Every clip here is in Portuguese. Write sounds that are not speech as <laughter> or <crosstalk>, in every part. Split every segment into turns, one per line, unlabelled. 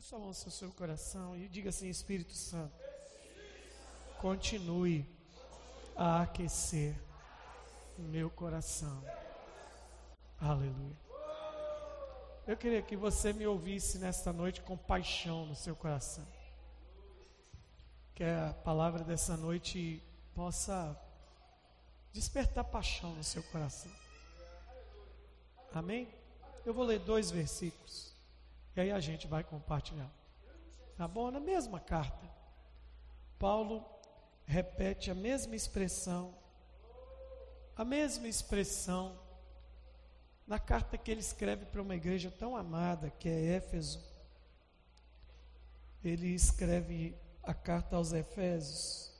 Faça a mão no seu coração e diga assim: Espírito Santo, continue a aquecer o meu coração. Aleluia. Eu queria que você me ouvisse nesta noite com paixão no seu coração. Que a palavra dessa noite possa despertar paixão no seu coração. Amém? Eu vou ler dois versículos. E aí a gente vai compartilhar. Tá bom? Na mesma carta, Paulo repete a mesma expressão, a mesma expressão na carta que ele escreve para uma igreja tão amada que é Éfeso. Ele escreve a carta aos Efésios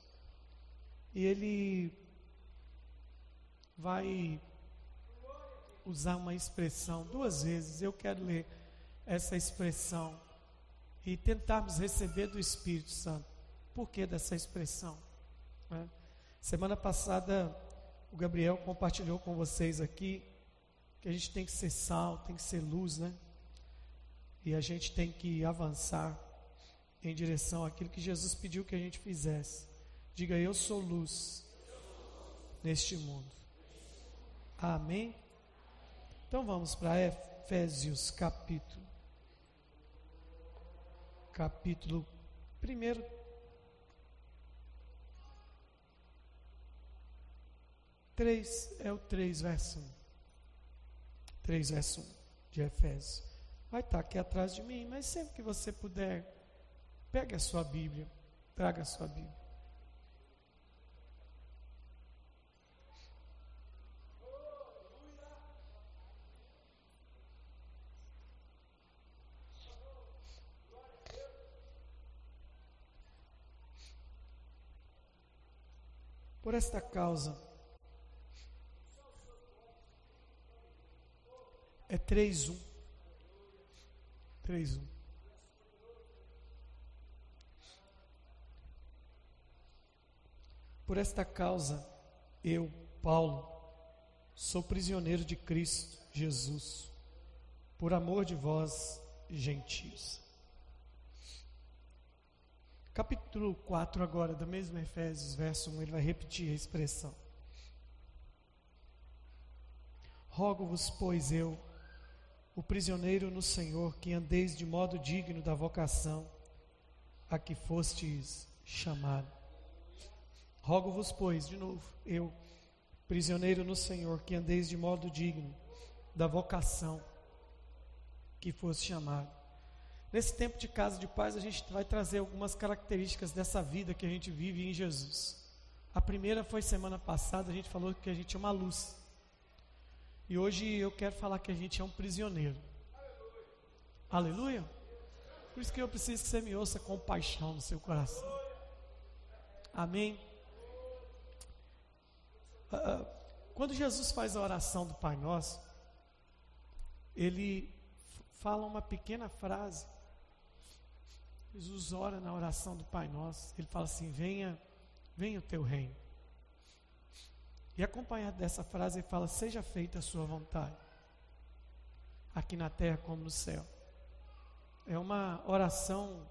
e ele vai usar uma expressão duas vezes. Eu quero ler essa expressão e tentarmos receber do Espírito Santo. Por que dessa expressão? Né? Semana passada, o Gabriel compartilhou com vocês aqui que a gente tem que ser sal, tem que ser luz, né? E a gente tem que avançar em direção àquilo que Jesus pediu que a gente fizesse. Diga, eu sou luz neste mundo. Amém? Então vamos para Efésios capítulo. Capítulo 1. Três é o 3, verso 1. 3, verso 1 de Efésios. Vai estar aqui atrás de mim, mas sempre que você puder, pegue a sua Bíblia, traga a sua Bíblia. Por esta causa, é 3-1. 3-1. Por esta causa, eu, Paulo, sou prisioneiro de Cristo Jesus, por amor de vós, gentios Capítulo 4 agora, da mesma Efésios, verso 1, ele vai repetir a expressão. Rogo-vos, pois eu, o prisioneiro no Senhor, que andeis de modo digno da vocação a que fostes chamado. Rogo-vos, pois, de novo, eu, prisioneiro no Senhor, que andeis de modo digno da vocação que foste chamado. Nesse tempo de casa de paz, a gente vai trazer algumas características dessa vida que a gente vive em Jesus. A primeira foi semana passada, a gente falou que a gente é uma luz. E hoje eu quero falar que a gente é um prisioneiro. Aleluia? Por isso que eu preciso que você me ouça com paixão no seu coração. Amém? Uh, quando Jesus faz a oração do Pai Nosso, ele fala uma pequena frase Jesus ora na oração do Pai Nosso, ele fala assim: venha, venha o teu reino. E acompanhado dessa frase, ele fala: seja feita a sua vontade, aqui na terra como no céu. É uma oração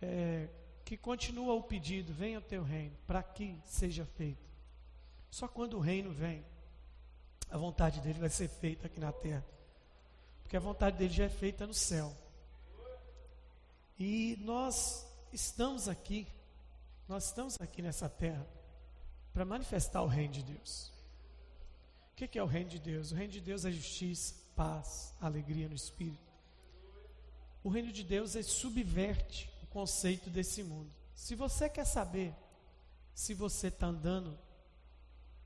é, que continua o pedido: venha o teu reino, para que seja feito. Só quando o reino vem, a vontade dele vai ser feita aqui na terra, porque a vontade dele já é feita no céu. E nós estamos aqui, nós estamos aqui nessa terra para manifestar o reino de Deus. O que é o reino de Deus? O reino de Deus é justiça, paz, alegria no espírito. O reino de Deus é subverte o conceito desse mundo. Se você quer saber se você está andando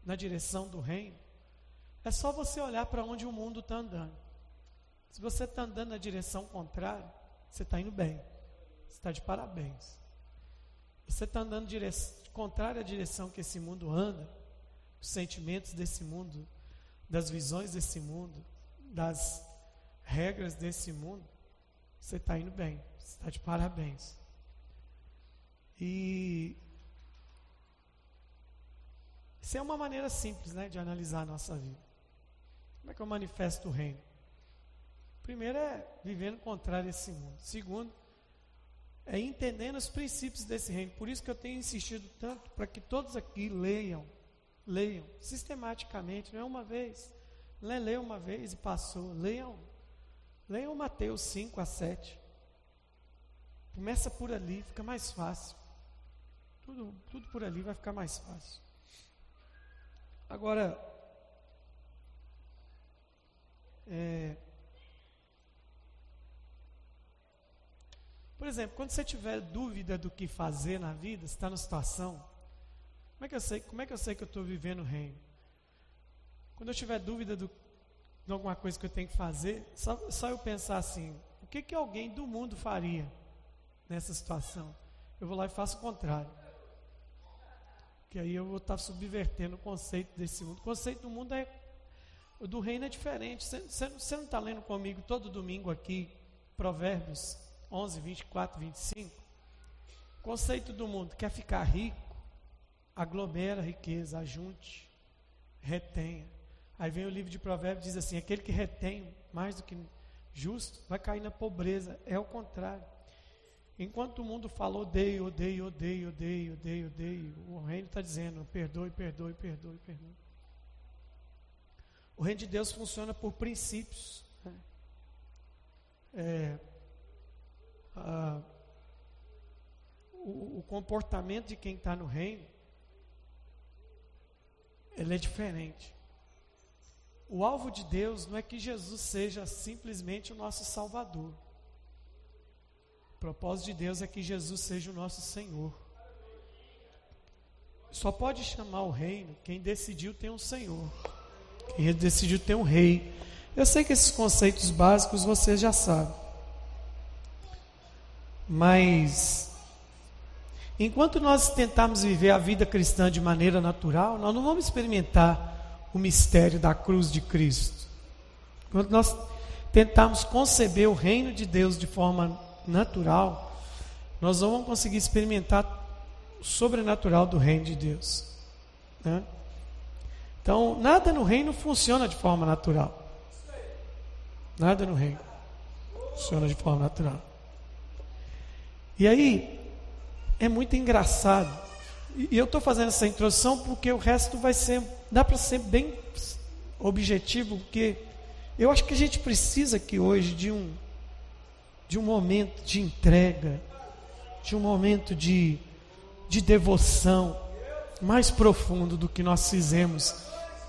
na direção do reino, é só você olhar para onde o mundo está andando. Se você está andando na direção contrária, você está indo bem está de parabéns. Você está andando direção, contrária à direção que esse mundo anda, os sentimentos desse mundo, das visões desse mundo, das regras desse mundo, você está indo bem, você está de parabéns. E isso é uma maneira simples né, de analisar a nossa vida. Como é que eu manifesto o reino? primeiro é vivendo contrário a esse mundo. Segundo, é entendendo os princípios desse reino. Por isso que eu tenho insistido tanto para que todos aqui leiam, leiam sistematicamente, não é uma vez. Não é ler uma vez e passou. Leiam, leiam Mateus 5 a 7. Começa por ali, fica mais fácil. Tudo, tudo por ali vai ficar mais fácil. Agora, é, por exemplo, quando você tiver dúvida do que fazer na vida, está na situação, como é que eu sei, como é que eu sei que eu estou vivendo o reino? Quando eu tiver dúvida do, de alguma coisa que eu tenho que fazer, só, só eu pensar assim, o que, que alguém do mundo faria nessa situação? Eu vou lá e faço o contrário. Que aí eu vou estar subvertendo o conceito desse mundo. O conceito do mundo é. Do reino é diferente. Você, você não está lendo comigo todo domingo aqui, Provérbios 11, 24, 25? O conceito do mundo quer ficar rico, aglomera a riqueza, ajunte, retenha. Aí vem o livro de Provérbios diz assim: aquele que retém mais do que justo vai cair na pobreza. É o contrário. Enquanto o mundo fala odeio, odeio, odeio, odeio, odeio, odeio, o reino está dizendo perdoe, perdoe, perdoe, perdoe. O reino de Deus funciona por princípios. Né? É, a, o, o, comportamento de quem está no reino ele é diferente. O alvo de Deus não é que Jesus seja simplesmente o nosso Salvador. O propósito de Deus é que Jesus seja o nosso Senhor. Só pode chamar o reino quem decidiu ter um Senhor, quem decidiu ter um rei. Eu sei que esses conceitos básicos vocês já sabem. Mas, enquanto nós tentarmos viver a vida cristã de maneira natural, nós não vamos experimentar o mistério da cruz de Cristo. Enquanto nós tentarmos conceber o reino de Deus de forma natural, nós não vamos conseguir experimentar o sobrenatural do reino de Deus. Né? Então, nada no reino funciona de forma natural. Nada no reino funciona de forma natural. E aí, é muito engraçado. E eu estou fazendo essa introdução porque o resto vai ser, dá para ser bem objetivo, porque eu acho que a gente precisa aqui hoje de um de um momento de entrega, de um momento de, de devoção mais profundo do que nós fizemos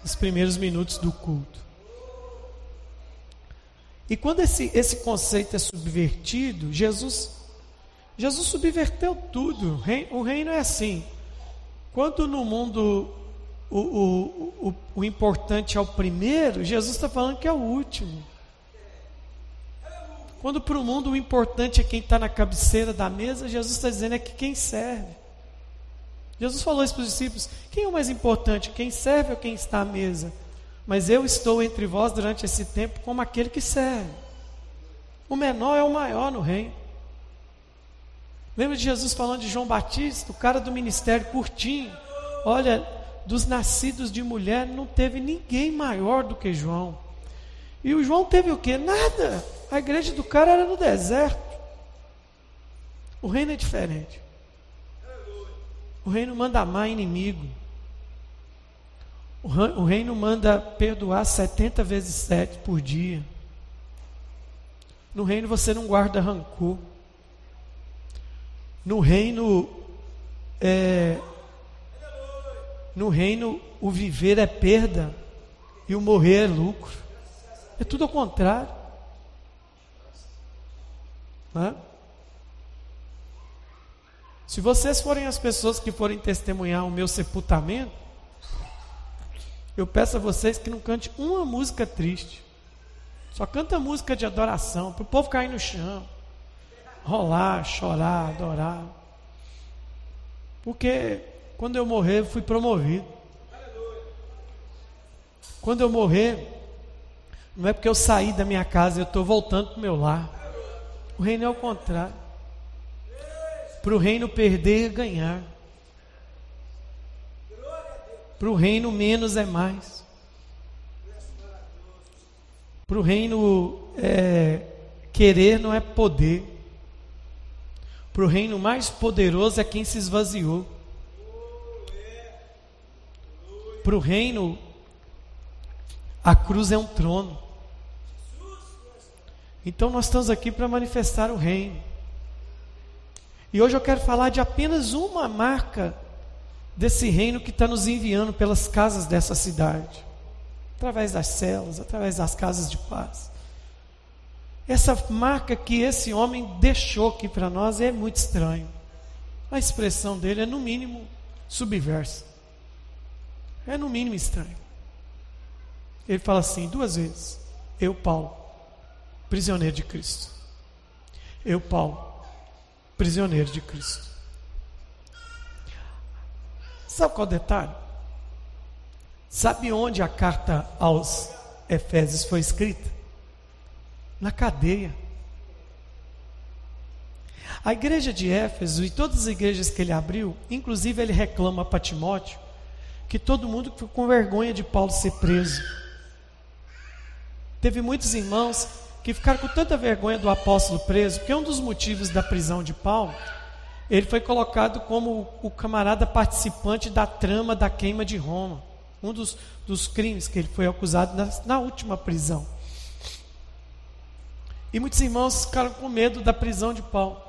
nos primeiros minutos do culto. E quando esse, esse conceito é subvertido, Jesus, Jesus subverteu tudo. O reino é assim. Quando no mundo o, o, o, o importante é o primeiro, Jesus está falando que é o último. Quando para o mundo o importante é quem está na cabeceira da mesa, Jesus está dizendo é que quem serve. Jesus falou isso para os discípulos: quem é o mais importante, quem serve ou quem está à mesa? Mas eu estou entre vós durante esse tempo como aquele que serve. O menor é o maior no reino. Lembra de Jesus falando de João Batista, o cara do ministério curtinho? Olha, dos nascidos de mulher não teve ninguém maior do que João. E o João teve o que? Nada. A igreja do cara era no deserto. O reino é diferente. O reino manda amar inimigo. O reino manda perdoar 70 vezes 7 por dia. No reino você não guarda rancor. No reino, é, no reino o viver é perda e o morrer é lucro. É tudo ao contrário. Né? Se vocês forem as pessoas que forem testemunhar o meu sepultamento, eu peço a vocês que não cante uma música triste. Só canta música de adoração, para o povo cair no chão, rolar, chorar, adorar. Porque quando eu morrer, fui promovido. Quando eu morrer, não é porque eu saí da minha casa, eu estou voltando para o meu lar. O reino é o contrário. Para o reino perder ganhar. Para o reino menos é mais. Para o reino, é, querer não é poder. Para o reino mais poderoso é quem se esvaziou. Para o reino, a cruz é um trono. Então nós estamos aqui para manifestar o reino. E hoje eu quero falar de apenas uma marca desse reino que está nos enviando pelas casas dessa cidade, através das celas, através das casas de paz. Essa marca que esse homem deixou aqui para nós é muito estranho. A expressão dele é no mínimo subversa. É no mínimo estranho. Ele fala assim duas vezes: Eu, Paulo, prisioneiro de Cristo. Eu, Paulo, prisioneiro de Cristo. Sabe qual é o detalhe? Sabe onde a carta aos Efésios foi escrita? Na cadeia. A igreja de Éfeso e todas as igrejas que ele abriu, inclusive ele reclama para Timóteo que todo mundo ficou com vergonha de Paulo ser preso. Teve muitos irmãos que ficaram com tanta vergonha do apóstolo preso, porque um dos motivos da prisão de Paulo, ele foi colocado como o camarada participante da trama da queima de Roma, um dos, dos crimes que ele foi acusado na, na última prisão. E muitos irmãos ficaram com medo da prisão de Paulo.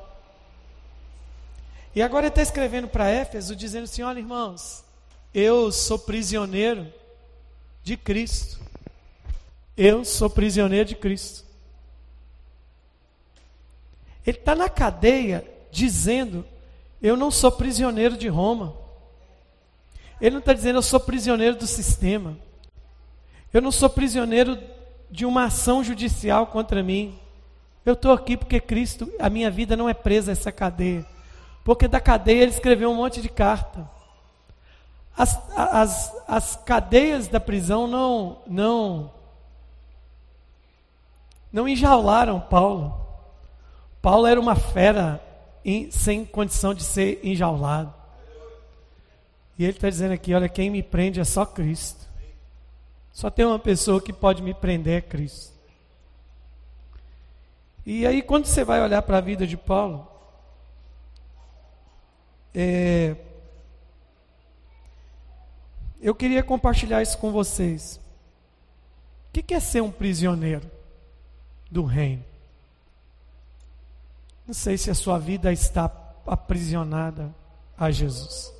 E agora ele está escrevendo para Éfeso, dizendo assim: olha, irmãos, eu sou prisioneiro de Cristo. Eu sou prisioneiro de Cristo. Ele está na cadeia dizendo: Eu não sou prisioneiro de Roma. Ele não está dizendo: Eu sou prisioneiro do sistema. Eu não sou prisioneiro de uma ação judicial contra mim. Eu estou aqui porque Cristo, a minha vida não é presa a essa cadeia. Porque da cadeia ele escreveu um monte de carta. As, as, as cadeias da prisão não, não, não enjaularam Paulo. Paulo era uma fera em, sem condição de ser enjaulado. E ele está dizendo aqui: olha, quem me prende é só Cristo. Só tem uma pessoa que pode me prender, é Cristo. E aí, quando você vai olhar para a vida de Paulo, é, eu queria compartilhar isso com vocês. O que é ser um prisioneiro do reino? Não sei se a sua vida está aprisionada a Jesus.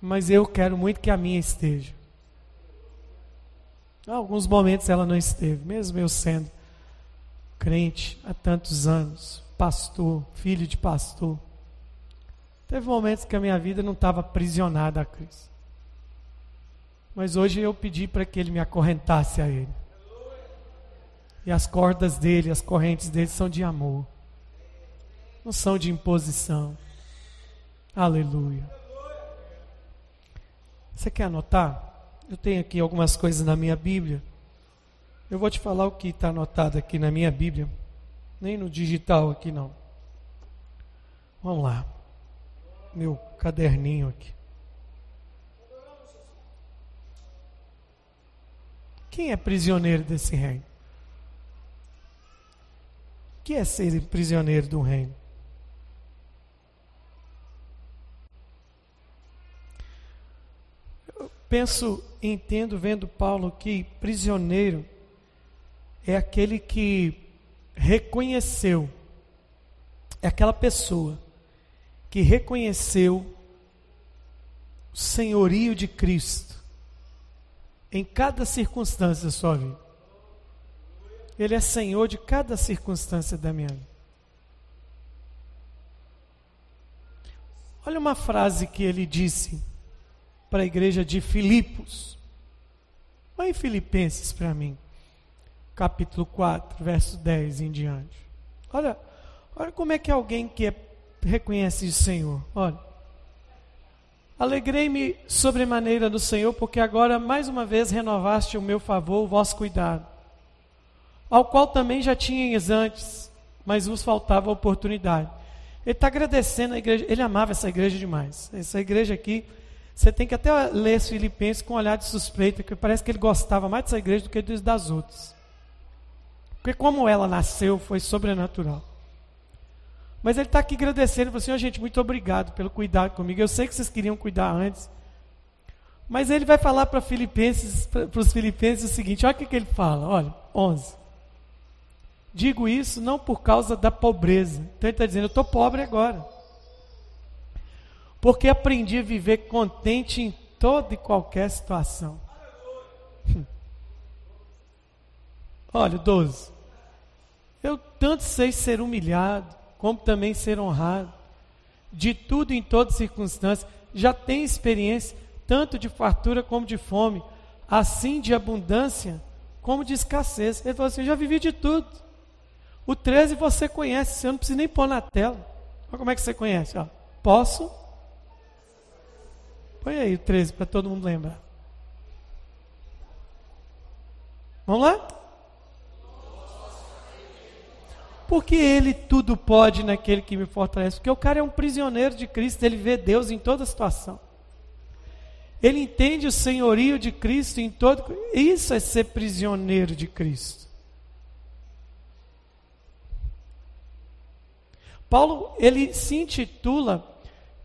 Mas eu quero muito que a minha esteja. Alguns momentos ela não esteve, mesmo eu sendo crente há tantos anos, pastor, filho de pastor. Teve momentos que a minha vida não estava aprisionada a Cristo. Mas hoje eu pedi para que Ele me acorrentasse a Ele. E as cordas dele, as correntes dele são de amor. Não são de imposição. Aleluia. Você quer anotar? Eu tenho aqui algumas coisas na minha Bíblia. Eu vou te falar o que está anotado aqui na minha Bíblia. Nem no digital aqui não. Vamos lá. Meu caderninho aqui. Quem é prisioneiro desse reino? que é ser prisioneiro do reino? Eu penso, entendo, vendo Paulo que prisioneiro é aquele que reconheceu, é aquela pessoa que reconheceu o senhorio de Cristo em cada circunstância da sua vida. Ele é Senhor de cada circunstância da minha vida. Olha uma frase que ele disse para a igreja de Filipos. Vai em Filipenses para mim, capítulo 4, verso 10 em diante. Olha, olha como é que alguém que é, reconhece o Senhor. Olha. Alegrei-me sobremaneira no Senhor, porque agora mais uma vez renovaste o meu favor, o vosso cuidado ao qual também já tinhas antes, mas vos faltava oportunidade. Ele está agradecendo a igreja, ele amava essa igreja demais. Essa igreja aqui Você tem que até ler Filipenses com um olhar de suspeita, que parece que ele gostava mais dessa igreja do que das outras. Porque como ela nasceu, foi sobrenatural. Mas ele está aqui agradecendo, falou assim, oh, gente, muito obrigado pelo cuidado comigo. Eu sei que vocês queriam cuidar antes. Mas ele vai falar para Filipenses, para os Filipenses o seguinte: olha o que, que ele fala, olha, 11. Digo isso não por causa da pobreza. Então ele está dizendo, eu estou pobre agora. Porque aprendi a viver contente em toda e qualquer situação. <laughs> Olha, 12. Eu tanto sei ser humilhado, como também ser honrado. De tudo em todas circunstâncias. Já tenho experiência, tanto de fartura como de fome, assim de abundância como de escassez. Ele falou assim: já vivi de tudo. O 13 você conhece, você não precisa nem pôr na tela. Olha como é que você conhece. Ó. Posso Põe aí o 13 para todo mundo lembrar. Vamos lá? Porque ele tudo pode naquele que me fortalece. Porque o cara é um prisioneiro de Cristo, ele vê Deus em toda situação. Ele entende o senhorio de Cristo em todo. Isso é ser prisioneiro de Cristo. Paulo, ele se intitula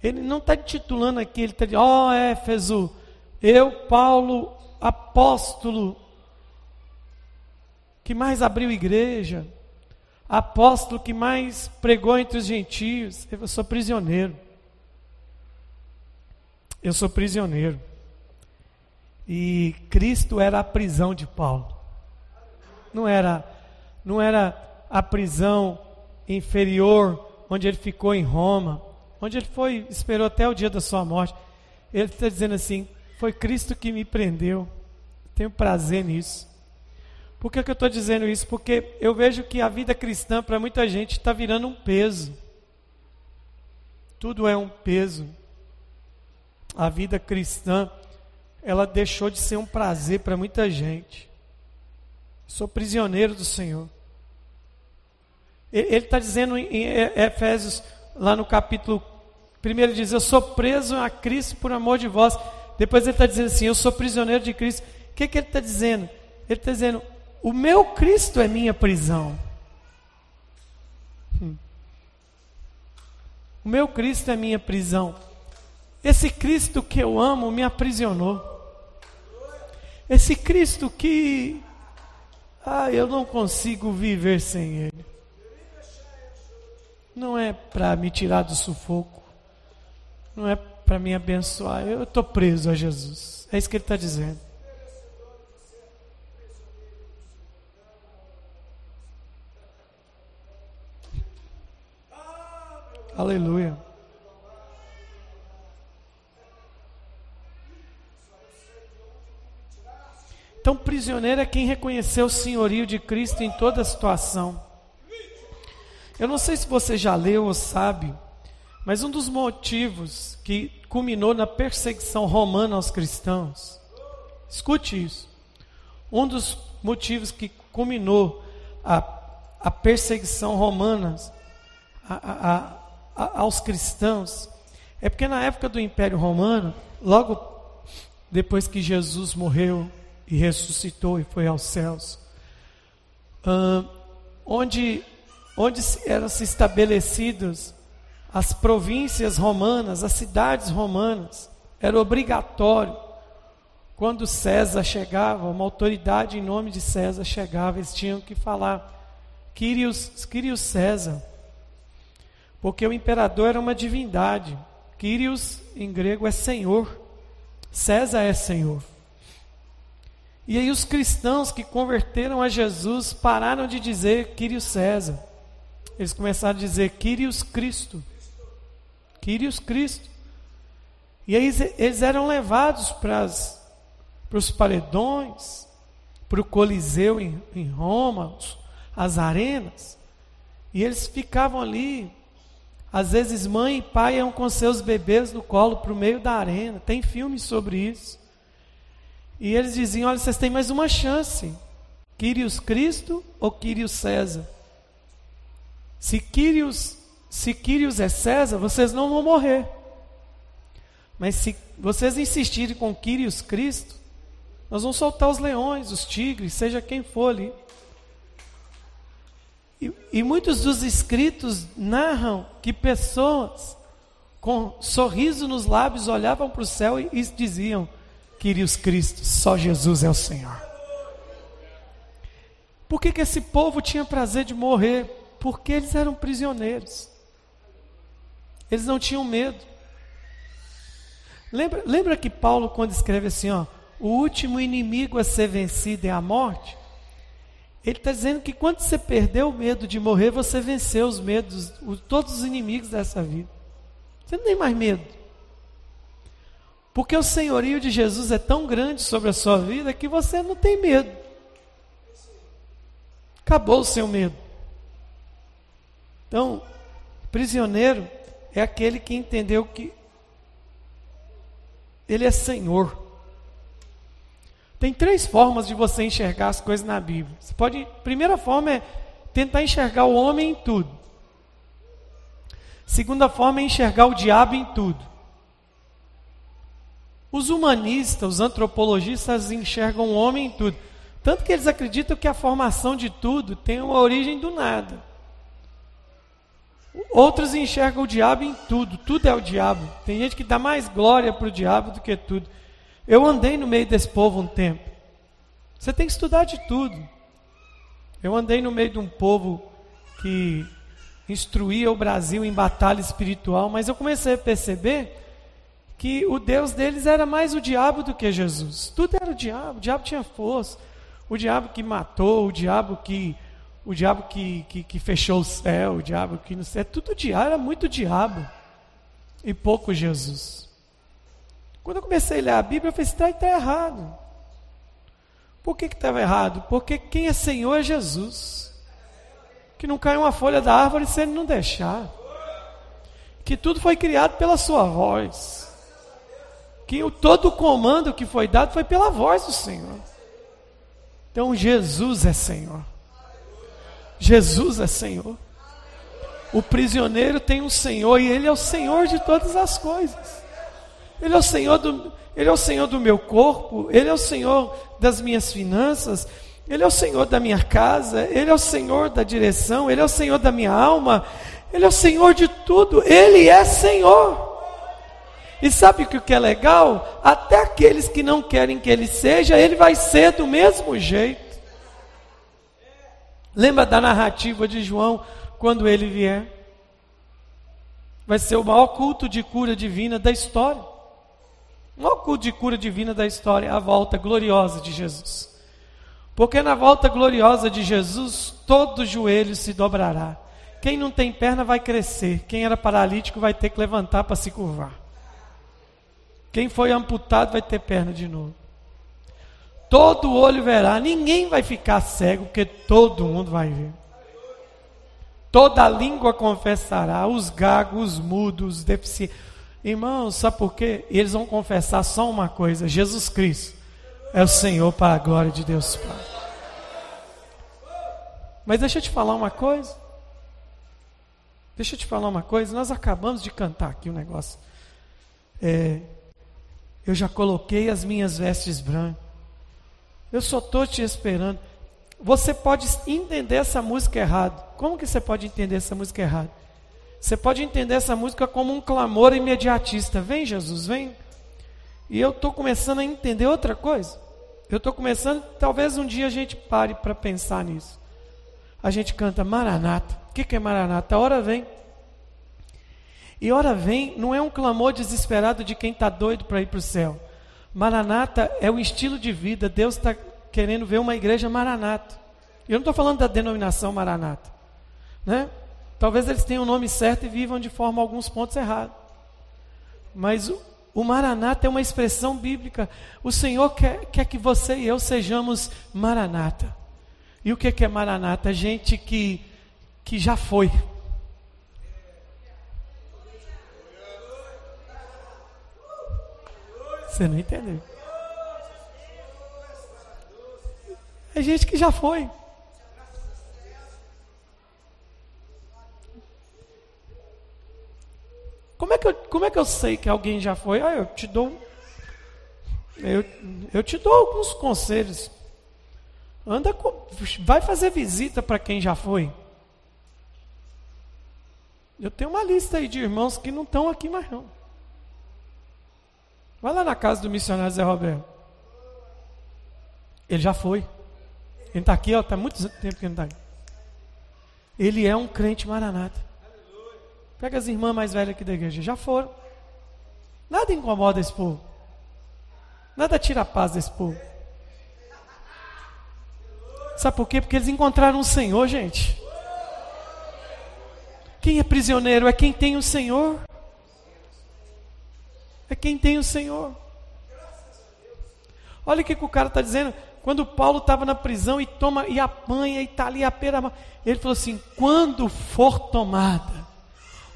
ele não está titulando aqui, ele está dizendo, ó oh, Éfeso, eu, Paulo, apóstolo, que mais abriu igreja, apóstolo que mais pregou entre os gentios, eu sou prisioneiro. Eu sou prisioneiro. E Cristo era a prisão de Paulo. Não era, não era a prisão inferior onde ele ficou em Roma onde ele foi, esperou até o dia da sua morte. Ele está dizendo assim: foi Cristo que me prendeu. Tenho prazer nisso. Por que, que eu estou dizendo isso? Porque eu vejo que a vida cristã, para muita gente, está virando um peso. Tudo é um peso. A vida cristã, ela deixou de ser um prazer para muita gente. Sou prisioneiro do Senhor. Ele está dizendo em Efésios lá no capítulo 1, ele diz: Eu sou preso a Cristo por amor de vós. Depois ele está dizendo assim: Eu sou prisioneiro de Cristo. O que, que ele está dizendo? Ele está dizendo: O meu Cristo é minha prisão. Hum. O meu Cristo é minha prisão. Esse Cristo que eu amo me aprisionou. Esse Cristo que ah, eu não consigo viver sem Ele não é para me tirar do sufoco, não é para me abençoar. Eu estou preso a Jesus. É isso que ele está dizendo. Aleluia. Então, prisioneiro é quem reconheceu o senhorio de Cristo em toda situação. Eu não sei se você já leu ou sabe, mas um dos motivos que culminou na perseguição romana aos cristãos, escute isso, um dos motivos que culminou a, a perseguição romana a, a, aos cristãos é porque na época do Império Romano, logo depois que Jesus morreu e ressuscitou e foi aos céus, uh, onde onde eram se estabelecidas as províncias romanas, as cidades romanas. Era obrigatório. Quando César chegava, uma autoridade em nome de César chegava, eles tinham que falar Quirios César. Porque o imperador era uma divindade. Quirios em grego é Senhor. César é Senhor. E aí os cristãos que converteram a Jesus pararam de dizer Quirios César eles começaram a dizer Quirios Cristo. Quirios Cristo. E aí eles eram levados para, os paredões, para o Coliseu em, em Roma, as arenas. E eles ficavam ali. Às vezes mãe e pai iam com seus bebês no colo para o meio da arena. Tem filmes sobre isso. E eles diziam: olha, vocês têm mais uma chance. Quirios Cristo ou Quirios César? Se Quírios, se Quírios é César, vocês não vão morrer. Mas se, vocês insistirem com Quírios Cristo, nós vamos soltar os leões, os tigres, seja quem for ali. E, e muitos dos escritos narram que pessoas com sorriso nos lábios olhavam para o céu e, e diziam: Quírios Cristo, só Jesus é o Senhor. Por que, que esse povo tinha prazer de morrer? Porque eles eram prisioneiros. Eles não tinham medo. Lembra, lembra que Paulo, quando escreve assim, ó, o último inimigo a ser vencido é a morte? Ele está dizendo que quando você perdeu o medo de morrer, você venceu os medos, os, todos os inimigos dessa vida. Você não tem mais medo. Porque o senhorio de Jesus é tão grande sobre a sua vida que você não tem medo. Acabou o seu medo. Então, prisioneiro é aquele que entendeu que ele é Senhor. Tem três formas de você enxergar as coisas na Bíblia. Você pode, primeira forma é tentar enxergar o homem em tudo. Segunda forma é enxergar o diabo em tudo. Os humanistas, os antropologistas enxergam o homem em tudo. Tanto que eles acreditam que a formação de tudo tem uma origem do nada. Outros enxergam o diabo em tudo, tudo é o diabo. Tem gente que dá mais glória para o diabo do que tudo. Eu andei no meio desse povo um tempo. Você tem que estudar de tudo. Eu andei no meio de um povo que instruía o Brasil em batalha espiritual, mas eu comecei a perceber que o Deus deles era mais o diabo do que Jesus. Tudo era o diabo, o diabo tinha força. O diabo que matou, o diabo que o diabo que, que, que, fechou o céu, o diabo que não sei, é tudo diabo, era muito diabo e pouco Jesus. Quando eu comecei a ler a Bíblia, eu falei, está tá errado. Por que estava errado? Porque quem é Senhor é Jesus. Que não cai uma folha da árvore se ele não deixar. Que tudo foi criado pela sua voz. Que o, todo o comando que foi dado foi pela voz do Senhor. Então Jesus é Senhor. Jesus é Senhor. O prisioneiro tem um Senhor e Ele é o Senhor de todas as coisas. Ele é o Senhor do, Ele é o Senhor do meu corpo, Ele é o Senhor das minhas finanças, Ele é o Senhor da minha casa, Ele é o Senhor da direção, Ele é o Senhor da minha alma, Ele é o Senhor de tudo, Ele é Senhor. E sabe o que é legal? Até aqueles que não querem que Ele seja, Ele vai ser do mesmo jeito. Lembra da narrativa de João quando ele vier? Vai ser o maior culto de cura divina da história. O maior culto de cura divina da história a volta gloriosa de Jesus. Porque na volta gloriosa de Jesus, todo joelho se dobrará. Quem não tem perna vai crescer. Quem era paralítico vai ter que levantar para se curvar. Quem foi amputado vai ter perna de novo. Todo olho verá, ninguém vai ficar cego, porque todo mundo vai ver. Toda língua confessará, os gagos, os mudos, os deficientes. Irmãos, sabe por quê? Eles vão confessar só uma coisa: Jesus Cristo é o Senhor para a glória de Deus Pai. Mas deixa eu te falar uma coisa. Deixa eu te falar uma coisa. Nós acabamos de cantar aqui um negócio. É, eu já coloquei as minhas vestes brancas. Eu só estou te esperando. Você pode entender essa música errado. Como que você pode entender essa música errado? Você pode entender essa música como um clamor imediatista. Vem, Jesus, vem. E eu estou começando a entender outra coisa. Eu estou começando, talvez um dia a gente pare para pensar nisso. A gente canta Maranata. O que, que é Maranata? A hora vem. E hora vem não é um clamor desesperado de quem está doido para ir para o céu. Maranata é o estilo de vida. Deus está querendo ver uma igreja maranata. Eu não estou falando da denominação maranata. Né? Talvez eles tenham o nome certo e vivam de forma alguns pontos errados. Mas o, o maranata é uma expressão bíblica. O Senhor quer, quer que você e eu sejamos maranata. E o que é maranata? Gente que, que já foi. Você não entendeu. É gente que já foi. Como é, que eu, como é que eu sei que alguém já foi? Ah, eu te dou Eu, eu te dou alguns conselhos. Anda com, vai fazer visita para quem já foi. Eu tenho uma lista aí de irmãos que não estão aqui mais não. Vai lá na casa do missionário Zé Roberto. Ele já foi. Ele está aqui, está muito tempo que ele está aqui. Ele é um crente maranata. Pega as irmãs mais velhas aqui da igreja. Já foram. Nada incomoda esse povo. Nada tira a paz desse povo. Sabe por quê? Porque eles encontraram o Senhor, gente. Quem é prisioneiro é quem tem o Senhor. É quem tem o Senhor. Olha o que, que o cara está dizendo. Quando Paulo estava na prisão e toma e apanha e está ali a pera, ele falou assim: quando for tomada,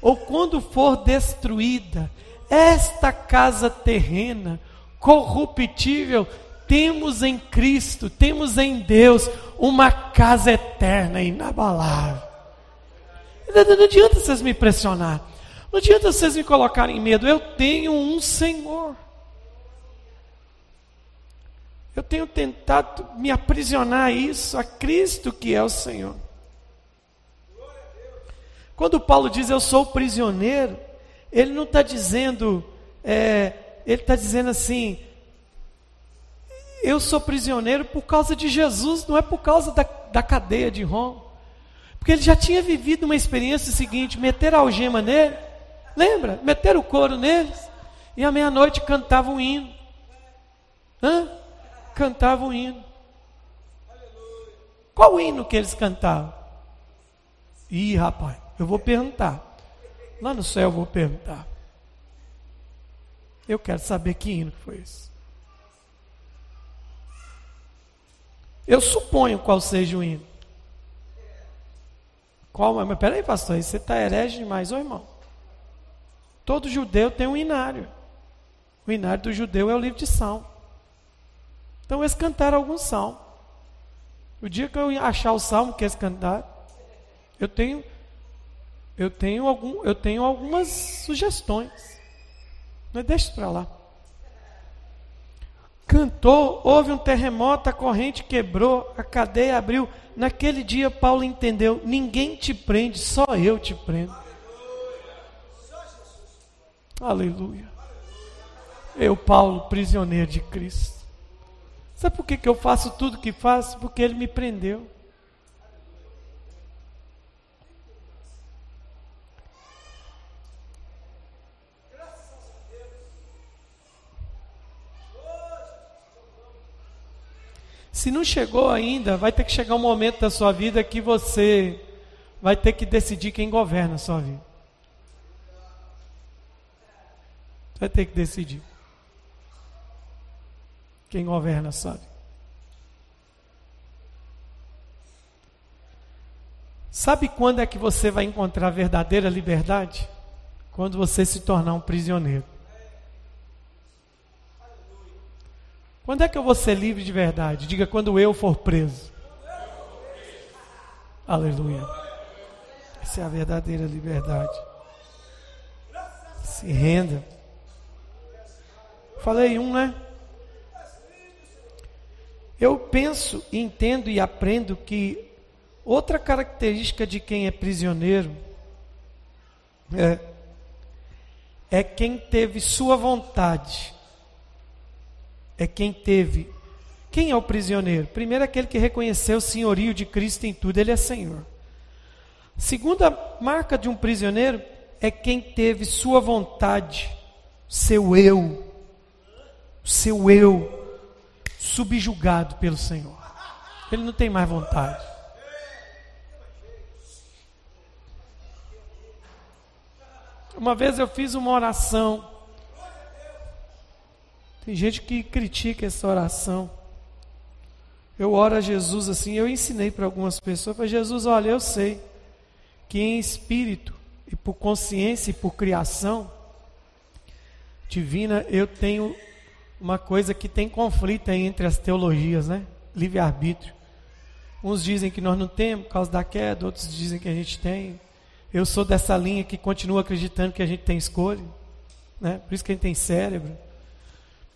ou quando for destruída, esta casa terrena, corruptível, temos em Cristo, temos em Deus uma casa eterna inabalável. Não adianta vocês me pressionar, não adianta vocês me colocarem medo, eu tenho um Senhor. Eu tenho tentado me aprisionar a isso, a Cristo que é o Senhor. Quando Paulo diz eu sou prisioneiro, ele não está dizendo, é, ele está dizendo assim, eu sou prisioneiro por causa de Jesus, não é por causa da, da cadeia de Roma. Porque ele já tinha vivido uma experiência seguinte: meter a algema nele, lembra? Meter o couro neles, e à meia-noite cantavam um hino. Hã? Cantavam um hino. Qual hino que eles cantavam? Ih, rapaz, eu vou perguntar. Lá no céu eu vou perguntar. Eu quero saber que hino foi esse. Eu suponho qual seja o hino. Qual, mas peraí, pastor, você está herege demais, ô irmão. Todo judeu tem um inário. O inário do judeu é o livro de Salmo. Então eles cantaram algum salmo. O dia que eu achar o salmo que eles cantaram, eu tenho eu tenho, algum, eu tenho algumas sugestões. Mas deixa para lá. Cantou, houve um terremoto, a corrente quebrou, a cadeia abriu. Naquele dia Paulo entendeu: ninguém te prende, só eu te prendo. Aleluia. Eu, Paulo, prisioneiro de Cristo. Sabe por que, que eu faço tudo que faço? Porque Ele me prendeu. Se não chegou ainda, vai ter que chegar um momento da sua vida que você vai ter que decidir quem governa a sua vida. Vai ter que decidir. Quem governa sabe. Sabe quando é que você vai encontrar verdadeira liberdade? Quando você se tornar um prisioneiro. Quando é que eu vou ser livre de verdade? Diga quando eu for preso. Aleluia. Essa é a verdadeira liberdade. Se renda. Falei um, né? Eu penso, entendo e aprendo que outra característica de quem é prisioneiro é, é quem teve sua vontade é quem teve. Quem é o prisioneiro? Primeiro, aquele que reconheceu o senhorio de Cristo em tudo, ele é Senhor. Segunda marca de um prisioneiro é quem teve sua vontade, seu eu, seu eu subjugado pelo Senhor. Ele não tem mais vontade. Uma vez eu fiz uma oração tem gente que critica essa oração. Eu oro a Jesus assim, eu ensinei para algumas pessoas, para Jesus, olha, eu sei que em espírito e por consciência e por criação divina, eu tenho uma coisa que tem conflito entre as teologias, né? Livre-arbítrio. Uns dizem que nós não temos por causa da queda, outros dizem que a gente tem. Eu sou dessa linha que continua acreditando que a gente tem escolha, né? Por isso que a gente tem cérebro.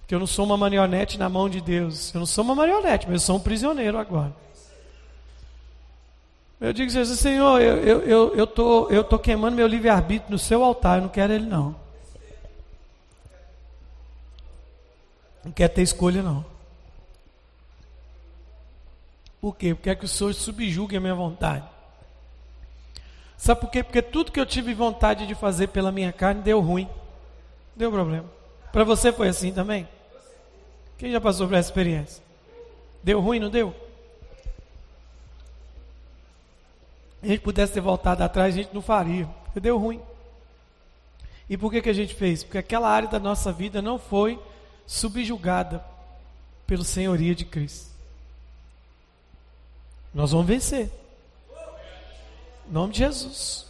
Que eu não sou uma marionete na mão de Deus. Eu não sou uma marionete, mas eu sou um prisioneiro agora. Eu digo, Jesus, Senhor, eu estou eu, eu tô, eu tô queimando meu livre-arbítrio no seu altar, eu não quero ele não. Não quero ter escolha não. Por quê? Porque é que o Senhor subjugue a minha vontade. Sabe por quê? Porque tudo que eu tive vontade de fazer pela minha carne deu ruim. Deu problema. Para você foi assim também? Quem já passou por essa experiência? Deu ruim, não deu? a gente pudesse ter voltado atrás, a gente não faria, porque deu ruim. E por que, que a gente fez? Porque aquela área da nossa vida não foi subjugada pelo senhoria de Cristo. Nós vamos vencer. Em nome de Jesus.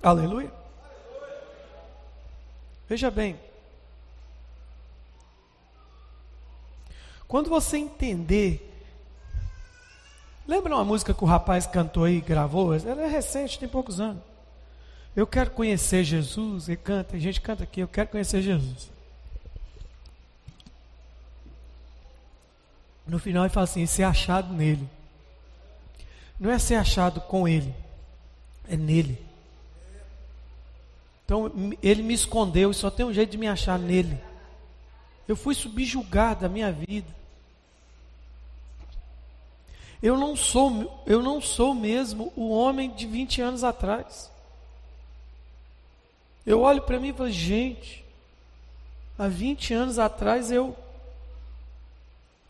Aleluia. Veja bem. Quando você entender Lembra uma música que o rapaz cantou aí, gravou? Ela é recente, tem poucos anos. Eu quero conhecer Jesus. Ele canta, a gente canta aqui, eu quero conhecer Jesus. No final ele fala assim: ser achado nele. Não é ser achado com ele, é nele. Então ele me escondeu e só tem um jeito de me achar nele. Eu fui subjugado da minha vida. Eu não sou, eu não sou mesmo o homem de 20 anos atrás. Eu olho para mim e falo, gente, há 20 anos atrás eu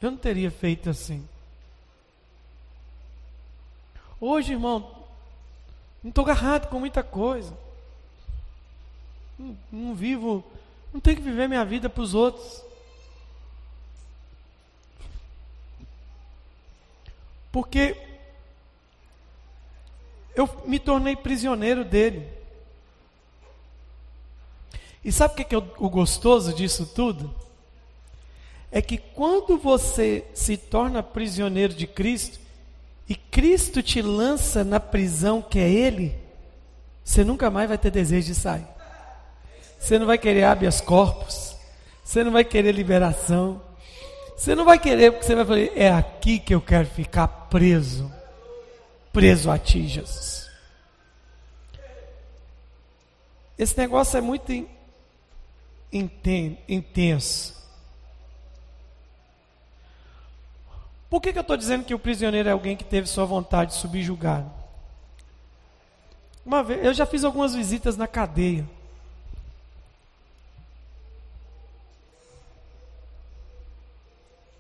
eu não teria feito assim. Hoje, irmão, não estou agarrado com muita coisa. Não, não vivo, não tenho que viver minha vida para os outros. Porque eu me tornei prisioneiro dele. E sabe o que é o gostoso disso tudo? É que quando você se torna prisioneiro de Cristo e Cristo te lança na prisão que é Ele, você nunca mais vai ter desejo de sair. Você não vai querer habeas corpus, você não vai querer liberação, você não vai querer, porque você vai falar, é aqui que eu quero ficar preso. Preso a ti, Jesus. Esse negócio é muito intenso. Por que, que eu estou dizendo que o prisioneiro é alguém que teve sua vontade subjugada? Uma vez, eu já fiz algumas visitas na cadeia.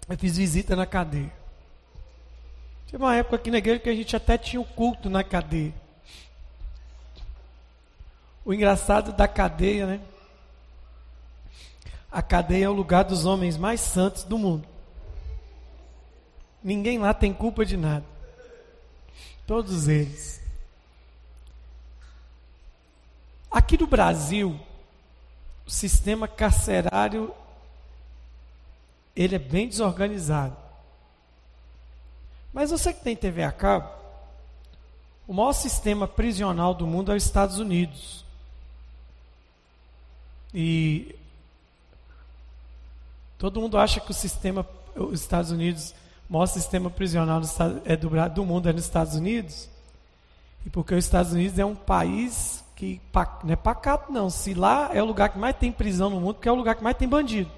Eu fiz visita na cadeia. Teve uma época aqui na igreja que a gente até tinha o culto na cadeia. O engraçado da cadeia, né? A cadeia é o lugar dos homens mais santos do mundo. Ninguém lá tem culpa de nada. Todos eles. Aqui no Brasil, o sistema carcerário ele é bem desorganizado. Mas você que tem TV a cabo, o maior sistema prisional do mundo é os Estados Unidos. E todo mundo acha que o sistema, os Estados Unidos, o maior sistema prisional do, é do, do mundo é nos Estados Unidos. E porque os Estados Unidos é um país que não é pacato, não. Se lá é o lugar que mais tem prisão no mundo, porque é o lugar que mais tem bandido.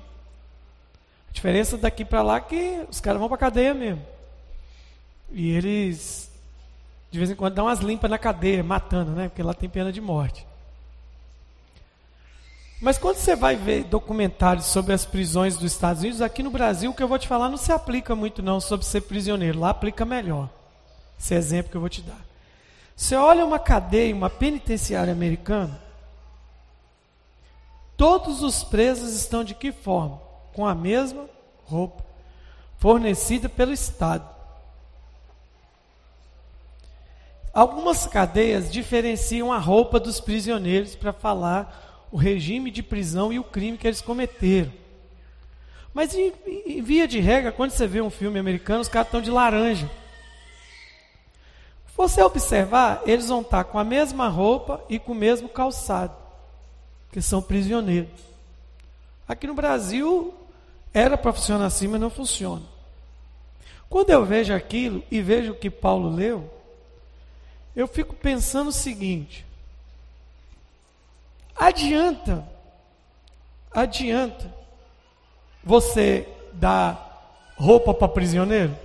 A diferença daqui para lá é que os caras vão para cadeia mesmo. E eles, de vez em quando, dão umas limpas na cadeia, matando, né? Porque lá tem pena de morte. Mas quando você vai ver documentários sobre as prisões dos Estados Unidos, aqui no Brasil, o que eu vou te falar não se aplica muito não sobre ser prisioneiro. Lá aplica melhor. Esse exemplo que eu vou te dar. Você olha uma cadeia, uma penitenciária americana, todos os presos estão de que forma? com a mesma roupa, fornecida pelo Estado. Algumas cadeias diferenciam a roupa dos prisioneiros para falar o regime de prisão e o crime que eles cometeram. Mas em, em via de regra, quando você vê um filme americano, os caras estão de laranja. Você observar, eles vão estar com a mesma roupa e com o mesmo calçado, que são prisioneiros. Aqui no Brasil era para funcionar assim, mas não funciona. Quando eu vejo aquilo e vejo o que Paulo leu, eu fico pensando o seguinte: adianta, adianta você dar roupa para prisioneiro?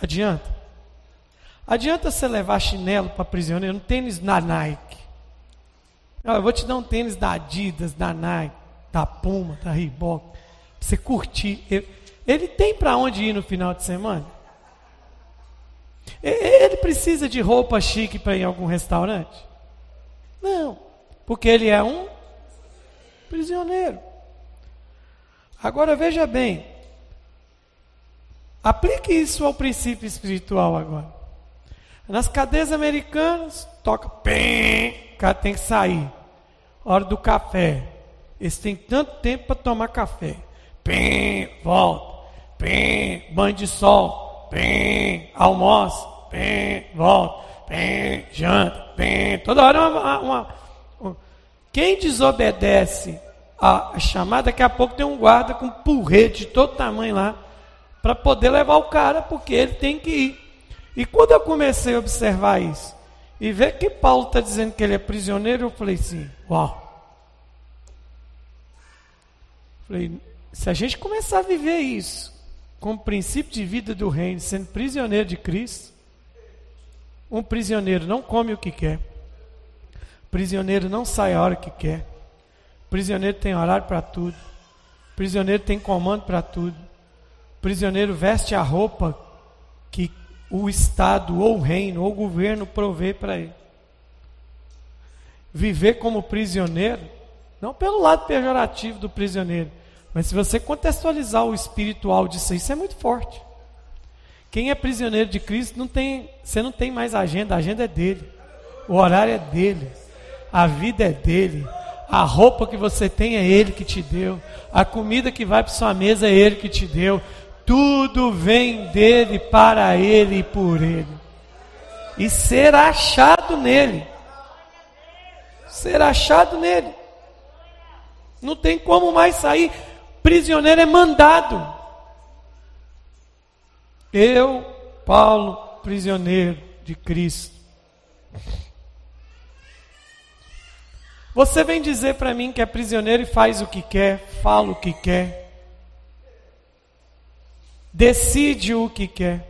Adianta? Adianta você levar chinelo para prisioneiro, um tênis da Nike. Eu vou te dar um tênis da Adidas, da Nike, da Puma, da Reebok, para você curtir. Ele tem para onde ir no final de semana? Ele precisa de roupa chique para ir em algum restaurante? Não, porque ele é um prisioneiro. Agora veja bem, aplique isso ao princípio espiritual agora. Nas cadeias americanas, toca pem, o cara tem que sair. Hora do café. Eles têm tanto tempo para tomar café. Pem, volta. Pem, banho de sol. Pem, almoço. Pem, volta. Pem, janta. Pem, toda hora uma, uma, uma. Quem desobedece a chamada, daqui a pouco tem um guarda com porrete de todo tamanho lá para poder levar o cara, porque ele tem que ir. E quando eu comecei a observar isso, e ver que Paulo está dizendo que ele é prisioneiro, eu falei assim: Uau! Falei, se a gente começar a viver isso, como princípio de vida do reino, sendo prisioneiro de Cristo, um prisioneiro não come o que quer, prisioneiro não sai a hora que quer, prisioneiro tem horário para tudo, prisioneiro tem comando para tudo, prisioneiro veste a roupa que o Estado, ou o reino, ou o governo provê para ele. Viver como prisioneiro, não pelo lado pejorativo do prisioneiro, mas se você contextualizar o espiritual disso, isso é muito forte. Quem é prisioneiro de Cristo não tem, você não tem mais agenda, a agenda é dele. O horário é dele. A vida é dele. A roupa que você tem é ele que te deu. A comida que vai para sua mesa é ele que te deu. Tudo vem dele, para ele e por ele. E ser achado nele. Ser achado nele. Não tem como mais sair. Prisioneiro é mandado. Eu, Paulo, prisioneiro de Cristo. Você vem dizer para mim que é prisioneiro e faz o que quer, fala o que quer decide o que quer.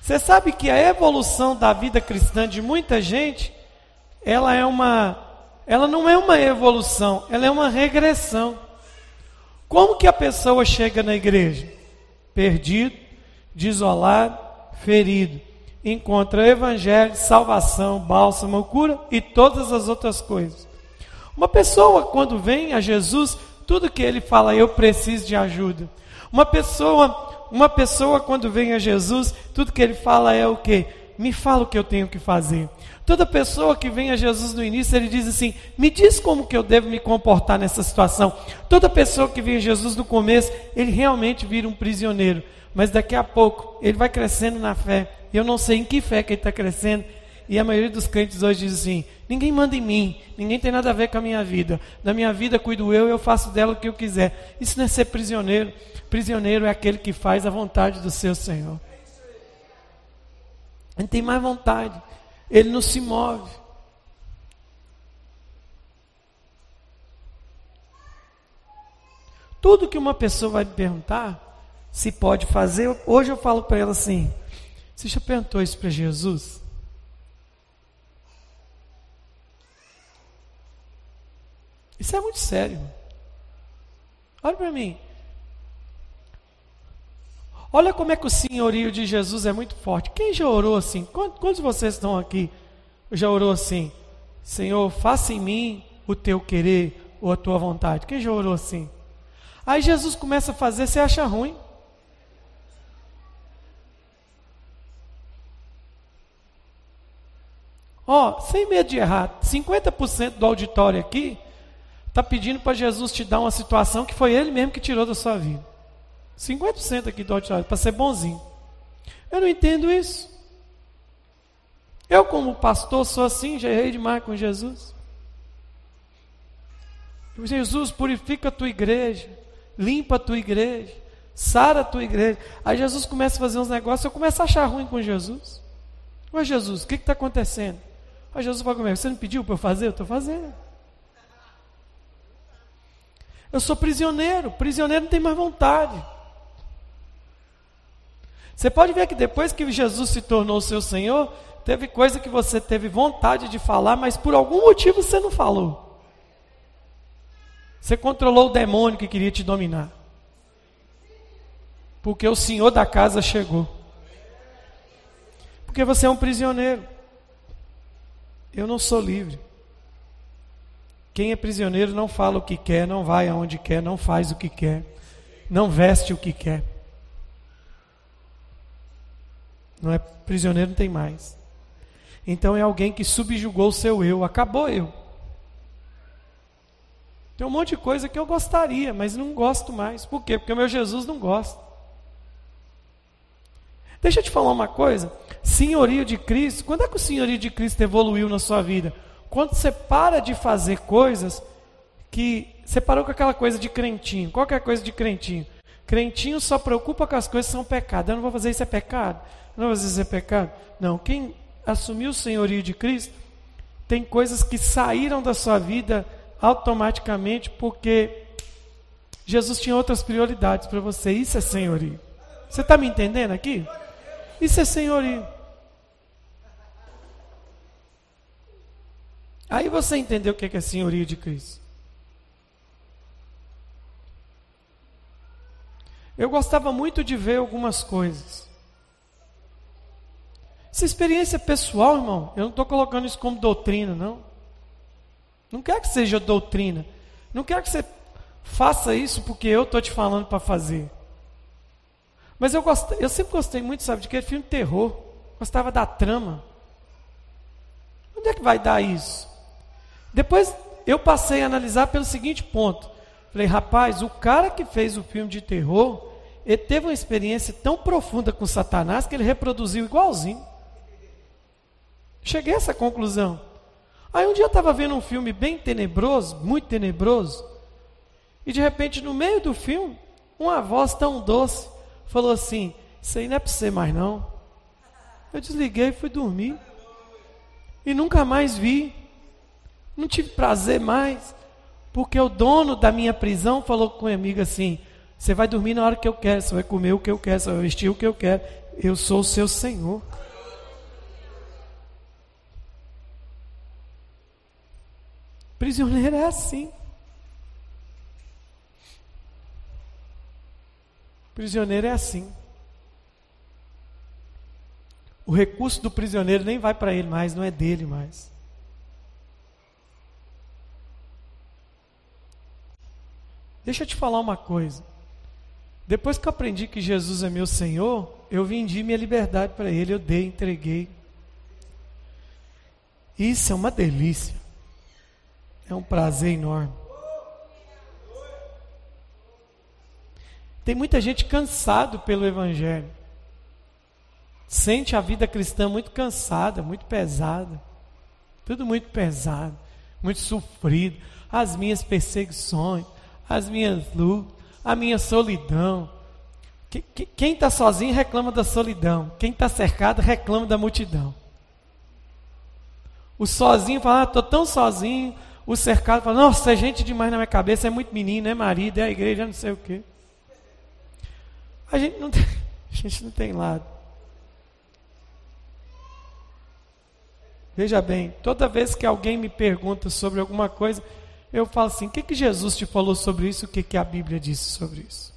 Você sabe que a evolução da vida cristã de muita gente, ela é uma, ela não é uma evolução, ela é uma regressão. Como que a pessoa chega na igreja? Perdido, desolado, ferido. Encontra evangelho, salvação, bálsamo, cura e todas as outras coisas. Uma pessoa, quando vem a Jesus, tudo que ele fala, eu preciso de ajuda. Uma pessoa, uma pessoa quando vem a Jesus, tudo que ele fala é o que? Me fala o que eu tenho que fazer. Toda pessoa que vem a Jesus no início, ele diz assim: Me diz como que eu devo me comportar nessa situação. Toda pessoa que vem a Jesus no começo, ele realmente vira um prisioneiro. Mas daqui a pouco, ele vai crescendo na fé. Eu não sei em que fé que ele está crescendo. E a maioria dos crentes hoje diz assim: Ninguém manda em mim, ninguém tem nada a ver com a minha vida. Da minha vida cuido eu, eu faço dela o que eu quiser. Isso não é ser prisioneiro. Prisioneiro é aquele que faz a vontade do seu Senhor. Ele tem mais vontade, ele não se move. Tudo que uma pessoa vai me perguntar, se pode fazer, hoje eu falo para ela assim: você já perguntou isso para Jesus? Isso é muito sério. Olha para mim. Olha como é que o senhorio de Jesus é muito forte. Quem já orou assim? Quantos de vocês estão aqui já orou assim? Senhor, faça em mim o teu querer ou a tua vontade. Quem já orou assim? Aí Jesus começa a fazer, você acha ruim? Ó, oh, sem medo de errar, 50% do auditório aqui está pedindo para Jesus te dar uma situação que foi Ele mesmo que tirou da sua vida. 50% aqui do auditório, para ser bonzinho. Eu não entendo isso. Eu, como pastor, sou assim, já errei demais com Jesus. Jesus, purifica a tua igreja, limpa a tua igreja, sara a tua igreja. Aí Jesus começa a fazer uns negócios, eu começo a achar ruim com Jesus. Mas Jesus, o que está acontecendo? Aí Jesus fala comigo, você não pediu para eu fazer? Eu estou fazendo. Eu sou prisioneiro, prisioneiro não tem mais vontade. Você pode ver que depois que Jesus se tornou seu Senhor, teve coisa que você teve vontade de falar, mas por algum motivo você não falou. Você controlou o demônio que queria te dominar. Porque o Senhor da casa chegou. Porque você é um prisioneiro. Eu não sou livre. Quem é prisioneiro não fala o que quer, não vai aonde quer, não faz o que quer, não veste o que quer. Não é prisioneiro, não tem mais. Então é alguém que subjugou o seu eu, acabou eu. Tem um monte de coisa que eu gostaria, mas não gosto mais. Por quê? Porque o meu Jesus não gosta. Deixa eu te falar uma coisa. Senhorio de Cristo, quando é que o senhorio de Cristo evoluiu na sua vida? Quando você para de fazer coisas que você parou com aquela coisa de crentinho. Qual é coisa de crentinho? Crentinho só preocupa com as coisas que são pecado. Eu não vou fazer isso é pecado. Eu não vou fazer isso é pecado. Não, quem assumiu o senhorio de Cristo tem coisas que saíram da sua vida automaticamente porque Jesus tinha outras prioridades para você. Isso é senhorio. Você está me entendendo aqui? Isso é senhorio. Aí você entendeu o que é senhorio de Cristo. Eu gostava muito de ver algumas coisas. Essa experiência pessoal, irmão, eu não estou colocando isso como doutrina, não. Não quero que seja doutrina. Não quero que você faça isso porque eu estou te falando para fazer. Mas eu, gostei, eu sempre gostei muito, sabe, de filme de terror. Gostava da trama. Onde é que vai dar isso? Depois eu passei a analisar pelo seguinte ponto. Falei, rapaz, o cara que fez o filme de terror, ele teve uma experiência tão profunda com Satanás que ele reproduziu igualzinho. Cheguei a essa conclusão. Aí um dia eu estava vendo um filme bem tenebroso, muito tenebroso, e de repente no meio do filme, uma voz tão doce falou assim: Isso aí não é para você mais não. Eu desliguei e fui dormir. E nunca mais vi. Não tive prazer mais, porque o dono da minha prisão falou com minha amiga assim: Você vai dormir na hora que eu quero, você vai comer o que eu quero, você vai vestir o que eu quero. Eu sou o seu Senhor. Prisioneiro é assim. Prisioneiro é assim. O recurso do prisioneiro nem vai para ele mais, não é dele mais. Deixa eu te falar uma coisa. Depois que eu aprendi que Jesus é meu Senhor, eu vendi minha liberdade para Ele, eu dei, entreguei. Isso é uma delícia. É um prazer enorme. Tem muita gente cansado pelo Evangelho. Sente a vida cristã muito cansada, muito pesada. Tudo muito pesado, muito sofrido. As minhas perseguições, as minhas lutas, a minha solidão. Quem está sozinho reclama da solidão. Quem está cercado reclama da multidão. O sozinho fala, estou ah, tão sozinho. O cercado fala, nossa, é gente demais na minha cabeça, é muito menino, é marido, é a igreja, não sei o quê. A gente não tem, <laughs> a gente não tem lado. Veja bem, toda vez que alguém me pergunta sobre alguma coisa, eu falo assim: o que, que Jesus te falou sobre isso? O que, que a Bíblia disse sobre isso?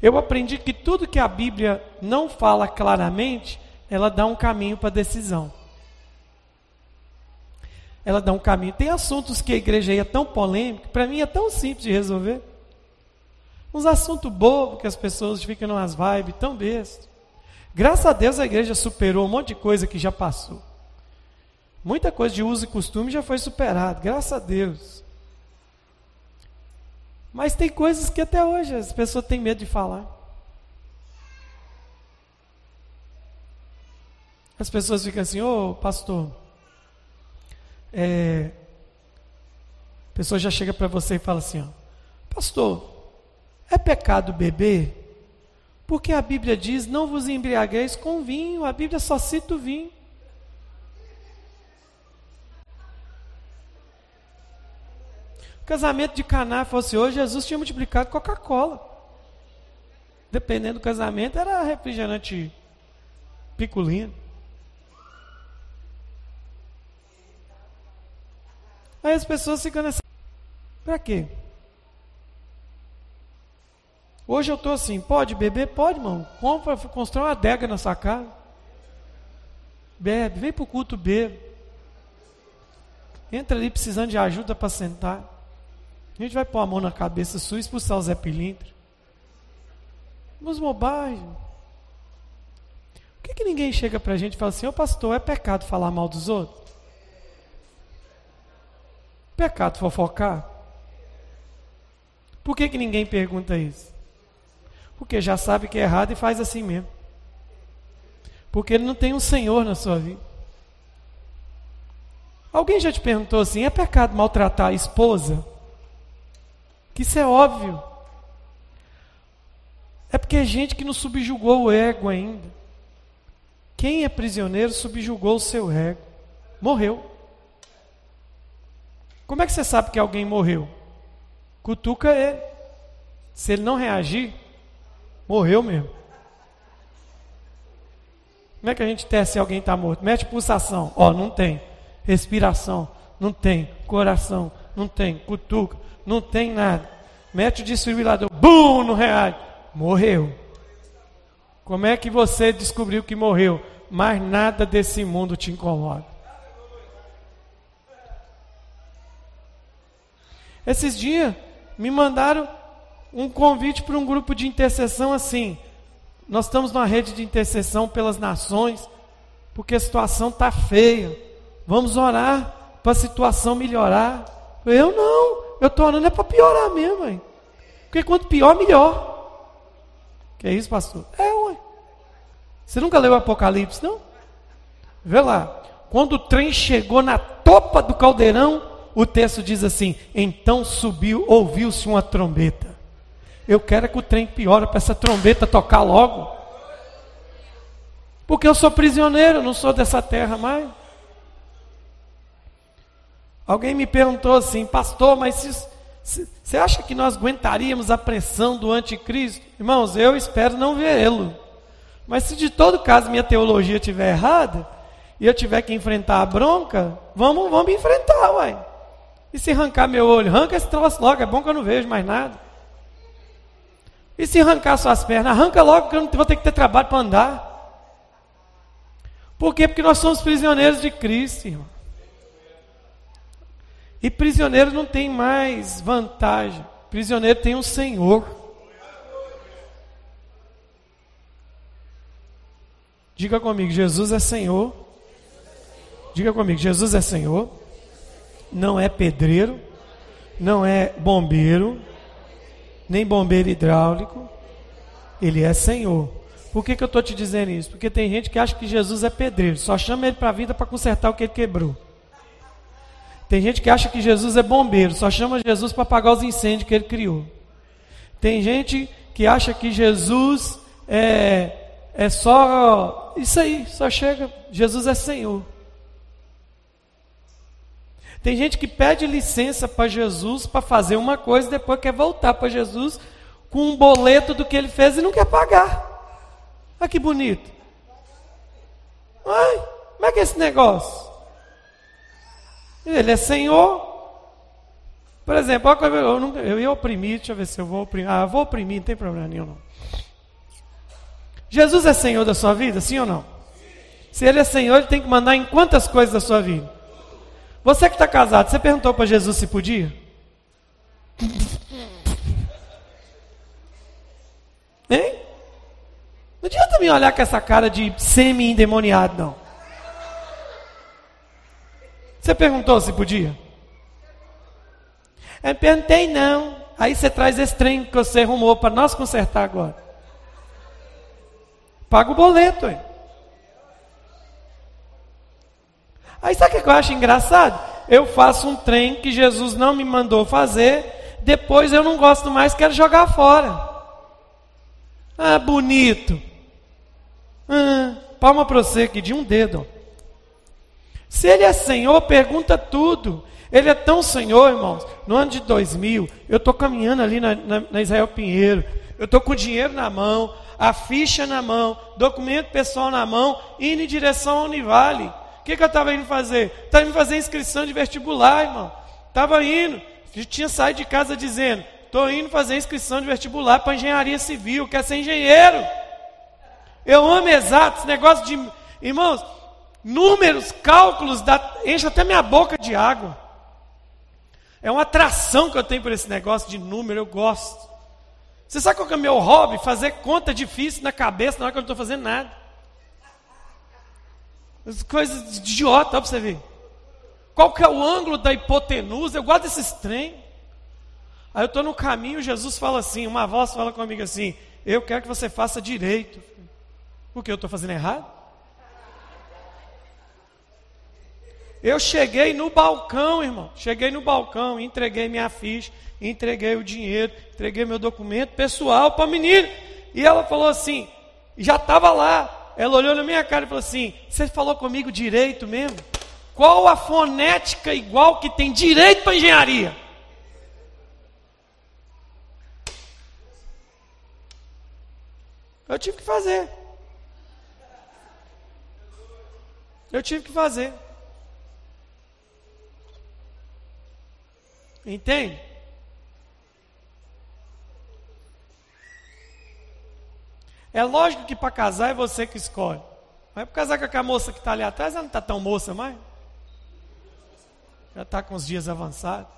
Eu aprendi que tudo que a Bíblia não fala claramente, ela dá um caminho para decisão. Ela dá um caminho. Tem assuntos que a igreja é tão polêmico, para mim é tão simples de resolver. Uns assuntos bobos que as pessoas ficam nas vibes tão bestas. Graças a Deus a igreja superou um monte de coisa que já passou. Muita coisa de uso e costume já foi superada, graças a Deus. Mas tem coisas que até hoje as pessoas têm medo de falar. As pessoas ficam assim, ô oh, pastor, é, A pessoa já chega para você e fala assim: ó, Pastor, é pecado beber? Porque a Bíblia diz: Não vos embriagueis com vinho. A Bíblia só cita o vinho. O casamento de Caná fosse hoje, Jesus tinha multiplicado Coca-Cola. Dependendo do casamento, era refrigerante picolino. Aí as pessoas ficam nessa. Para quê? Hoje eu estou assim, pode beber? Pode, irmão. Compra, constrói uma adega na sua casa. Bebe, vem para o culto, bebe. Entra ali precisando de ajuda para sentar. A gente vai pôr a mão na cabeça sua e expulsar o Zé Pilintra. Umas bobagens. Por que, que ninguém chega para a gente e fala assim, ô pastor, é pecado falar mal dos outros? Pecado fofocar? Por que, que ninguém pergunta isso? Porque já sabe que é errado e faz assim mesmo. Porque ele não tem um Senhor na sua vida. Alguém já te perguntou assim: é pecado maltratar a esposa? Que isso é óbvio. É porque é gente que não subjugou o ego ainda. Quem é prisioneiro subjugou o seu ego. Morreu. Como é que você sabe que alguém morreu? Cutuca ele. Se ele não reagir, morreu mesmo. Como é que a gente testa se alguém está morto? Mete pulsação. Ó, não tem. Respiração. Não tem. Coração. Não tem. Cutuca. Não tem nada. Mete o desfibrilador. Bum! No reage. Morreu. Como é que você descobriu que morreu? Mas nada desse mundo te incomoda. Esses dias me mandaram um convite para um grupo de intercessão assim. Nós estamos numa rede de intercessão pelas nações, porque a situação está feia. Vamos orar para a situação melhorar. Eu não, eu estou orando é para piorar mesmo, hein? porque quanto pior, melhor. Que isso, pastor? É, ué. Você nunca leu o Apocalipse, não? Vê lá. Quando o trem chegou na topa do caldeirão, o texto diz assim: Então subiu, ouviu-se uma trombeta. Eu quero é que o trem piore para essa trombeta tocar logo. Porque eu sou prisioneiro, não sou dessa terra mais. Alguém me perguntou assim, pastor, mas você acha que nós aguentaríamos a pressão do anticristo? Irmãos, eu espero não vê-lo. Mas se de todo caso minha teologia estiver errada, e eu tiver que enfrentar a bronca, vamos, vamos enfrentar, uai. E se arrancar meu olho? Arranca esse troço logo, é bom que eu não vejo mais nada. E se arrancar suas pernas? Arranca logo que eu não vou ter que ter trabalho para andar. Por quê? Porque nós somos prisioneiros de Cristo, irmão. E prisioneiro não tem mais vantagem. Prisioneiro tem um Senhor. Diga comigo, Jesus é Senhor. Diga comigo, Jesus é Senhor não é pedreiro, não é bombeiro, nem bombeiro hidráulico, ele é Senhor. Por que, que eu estou te dizendo isso? Porque tem gente que acha que Jesus é pedreiro, só chama ele para a vida para consertar o que ele quebrou. Tem gente que acha que Jesus é bombeiro, só chama Jesus para apagar os incêndios que ele criou. Tem gente que acha que Jesus é, é só isso aí, só chega, Jesus é Senhor. Tem gente que pede licença para Jesus para fazer uma coisa e depois quer voltar para Jesus com um boleto do que ele fez e não quer pagar. Olha que bonito. Ai, como é que é esse negócio? Ele é Senhor. Por exemplo, eu, não, eu ia oprimir, deixa eu ver se eu vou oprimir. Ah, vou oprimir, não tem problema nenhum. Não. Jesus é Senhor da sua vida, sim ou não? Se Ele é Senhor, Ele tem que mandar em quantas coisas da sua vida? Você que está casado, você perguntou para Jesus se podia? Hein? Não adianta me olhar com essa cara de semi-endemoniado, não. Você perguntou se podia? Eu perguntei não. Aí você traz esse trem que você arrumou para nós consertar agora. Paga o boleto, hein? Aí sabe o que eu acho engraçado? eu faço um trem que Jesus não me mandou fazer, depois eu não gosto mais, quero jogar fora. Ah, bonito. Ah, palma para você aqui, de um dedo. Se ele é Senhor, pergunta tudo. Ele é tão Senhor, irmãos. No ano de 2000, eu estou caminhando ali na, na, na Israel Pinheiro. Eu estou com dinheiro na mão, a ficha na mão, documento pessoal na mão, indo em direção ao Univale. O que, que eu estava indo fazer? Estava indo fazer inscrição de vestibular, irmão. Estava indo. Eu tinha saído de casa dizendo: estou indo fazer inscrição de vestibular para engenharia civil, quer ser engenheiro. Eu amo exatos, negócio de. Irmãos, números, cálculos, dá, enche até minha boca de água. É uma atração que eu tenho por esse negócio de número, eu gosto. Você sabe qual é o meu hobby? Fazer conta difícil na cabeça na hora que eu não estou fazendo nada. As coisas idiota, para você ver. Qual que é o ângulo da hipotenusa? Eu gosto desses trem. Aí eu estou no caminho, Jesus fala assim, uma voz fala comigo assim, eu quero que você faça direito. Porque eu estou fazendo errado? Eu cheguei no balcão, irmão. Cheguei no balcão, entreguei minha ficha, entreguei o dinheiro, entreguei meu documento pessoal para a menina. E ela falou assim, já estava lá. Ela olhou na minha cara e falou assim: Você falou comigo direito mesmo? Qual a fonética igual que tem direito para engenharia? Eu tive que fazer. Eu tive que fazer. Entende? É lógico que para casar é você que escolhe. Mas para casar com aquela moça que está ali atrás, ela não está tão moça mais. Já está com os dias avançados.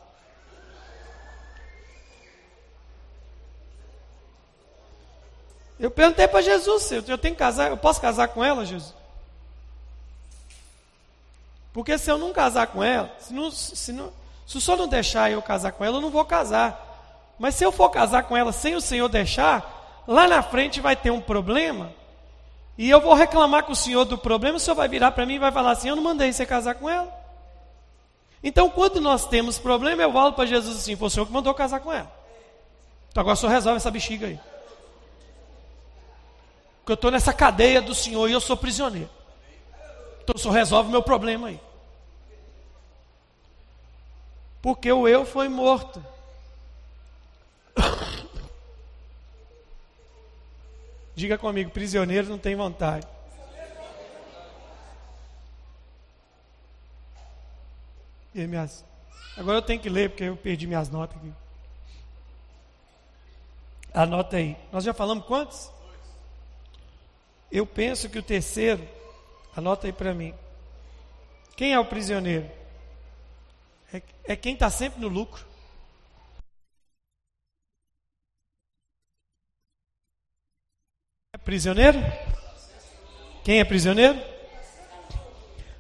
Eu perguntei para Jesus, eu, eu tenho que casar, eu posso casar com ela, Jesus? Porque se eu não casar com ela, se, não, se, não, se o Senhor não deixar eu casar com ela, eu não vou casar. Mas se eu for casar com ela sem o Senhor deixar, lá na frente vai ter um problema, e eu vou reclamar com o senhor do problema, o senhor vai virar para mim e vai falar assim: Eu não mandei você casar com ela. Então, quando nós temos problema, eu falo para Jesus assim: Foi o senhor que mandou casar com ela. Então, agora o senhor resolve essa bexiga aí. Porque eu estou nessa cadeia do senhor e eu sou prisioneiro. Então, o senhor resolve o meu problema aí. Porque o eu foi morto. Diga comigo, prisioneiro não tem vontade. E minhas... Agora eu tenho que ler porque eu perdi minhas notas aqui. Anota aí. Nós já falamos quantos? Eu penso que o terceiro, anota aí para mim. Quem é o prisioneiro? É, é quem está sempre no lucro. Prisioneiro? Quem é prisioneiro?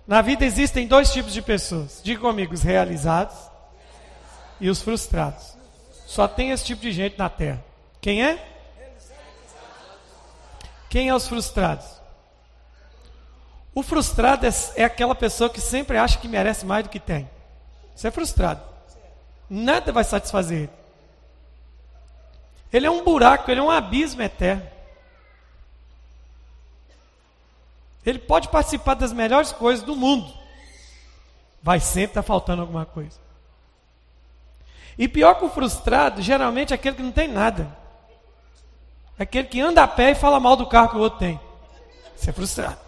Na vida existem dois tipos de pessoas. Diga comigo, os realizados e os frustrados. Só tem esse tipo de gente na terra. Quem é? Quem é os frustrados? O frustrado é, é aquela pessoa que sempre acha que merece mais do que tem. Isso é frustrado. Nada vai satisfazer ele. Ele é um buraco, ele é um abismo eterno. Ele pode participar das melhores coisas do mundo. Vai sempre estar tá faltando alguma coisa. E pior que o frustrado, geralmente é aquele que não tem nada. É aquele que anda a pé e fala mal do carro que o outro tem. Isso é frustrado.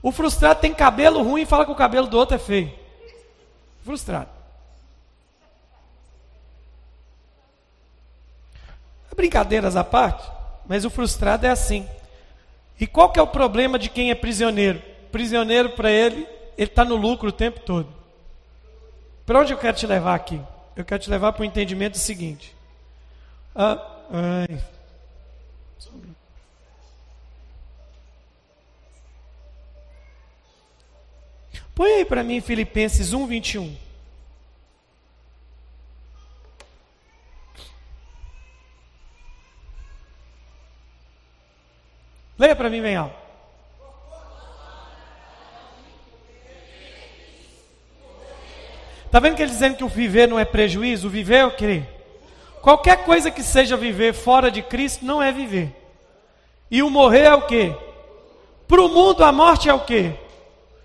O frustrado tem cabelo ruim e fala que o cabelo do outro é feio. Frustrado. Brincadeiras à parte, mas o frustrado é assim. E qual que é o problema de quem é prisioneiro? Prisioneiro para ele, ele está no lucro o tempo todo. Para onde eu quero te levar aqui? Eu quero te levar para o entendimento seguinte. Ah, ai. Põe aí para mim Filipenses 1, 21. Leia para mim bem alto. Está vendo que ele dizendo que o viver não é prejuízo? O viver é o quê? Qualquer coisa que seja viver fora de Cristo não é viver. E o morrer é o quê? Para o mundo a morte é o quê?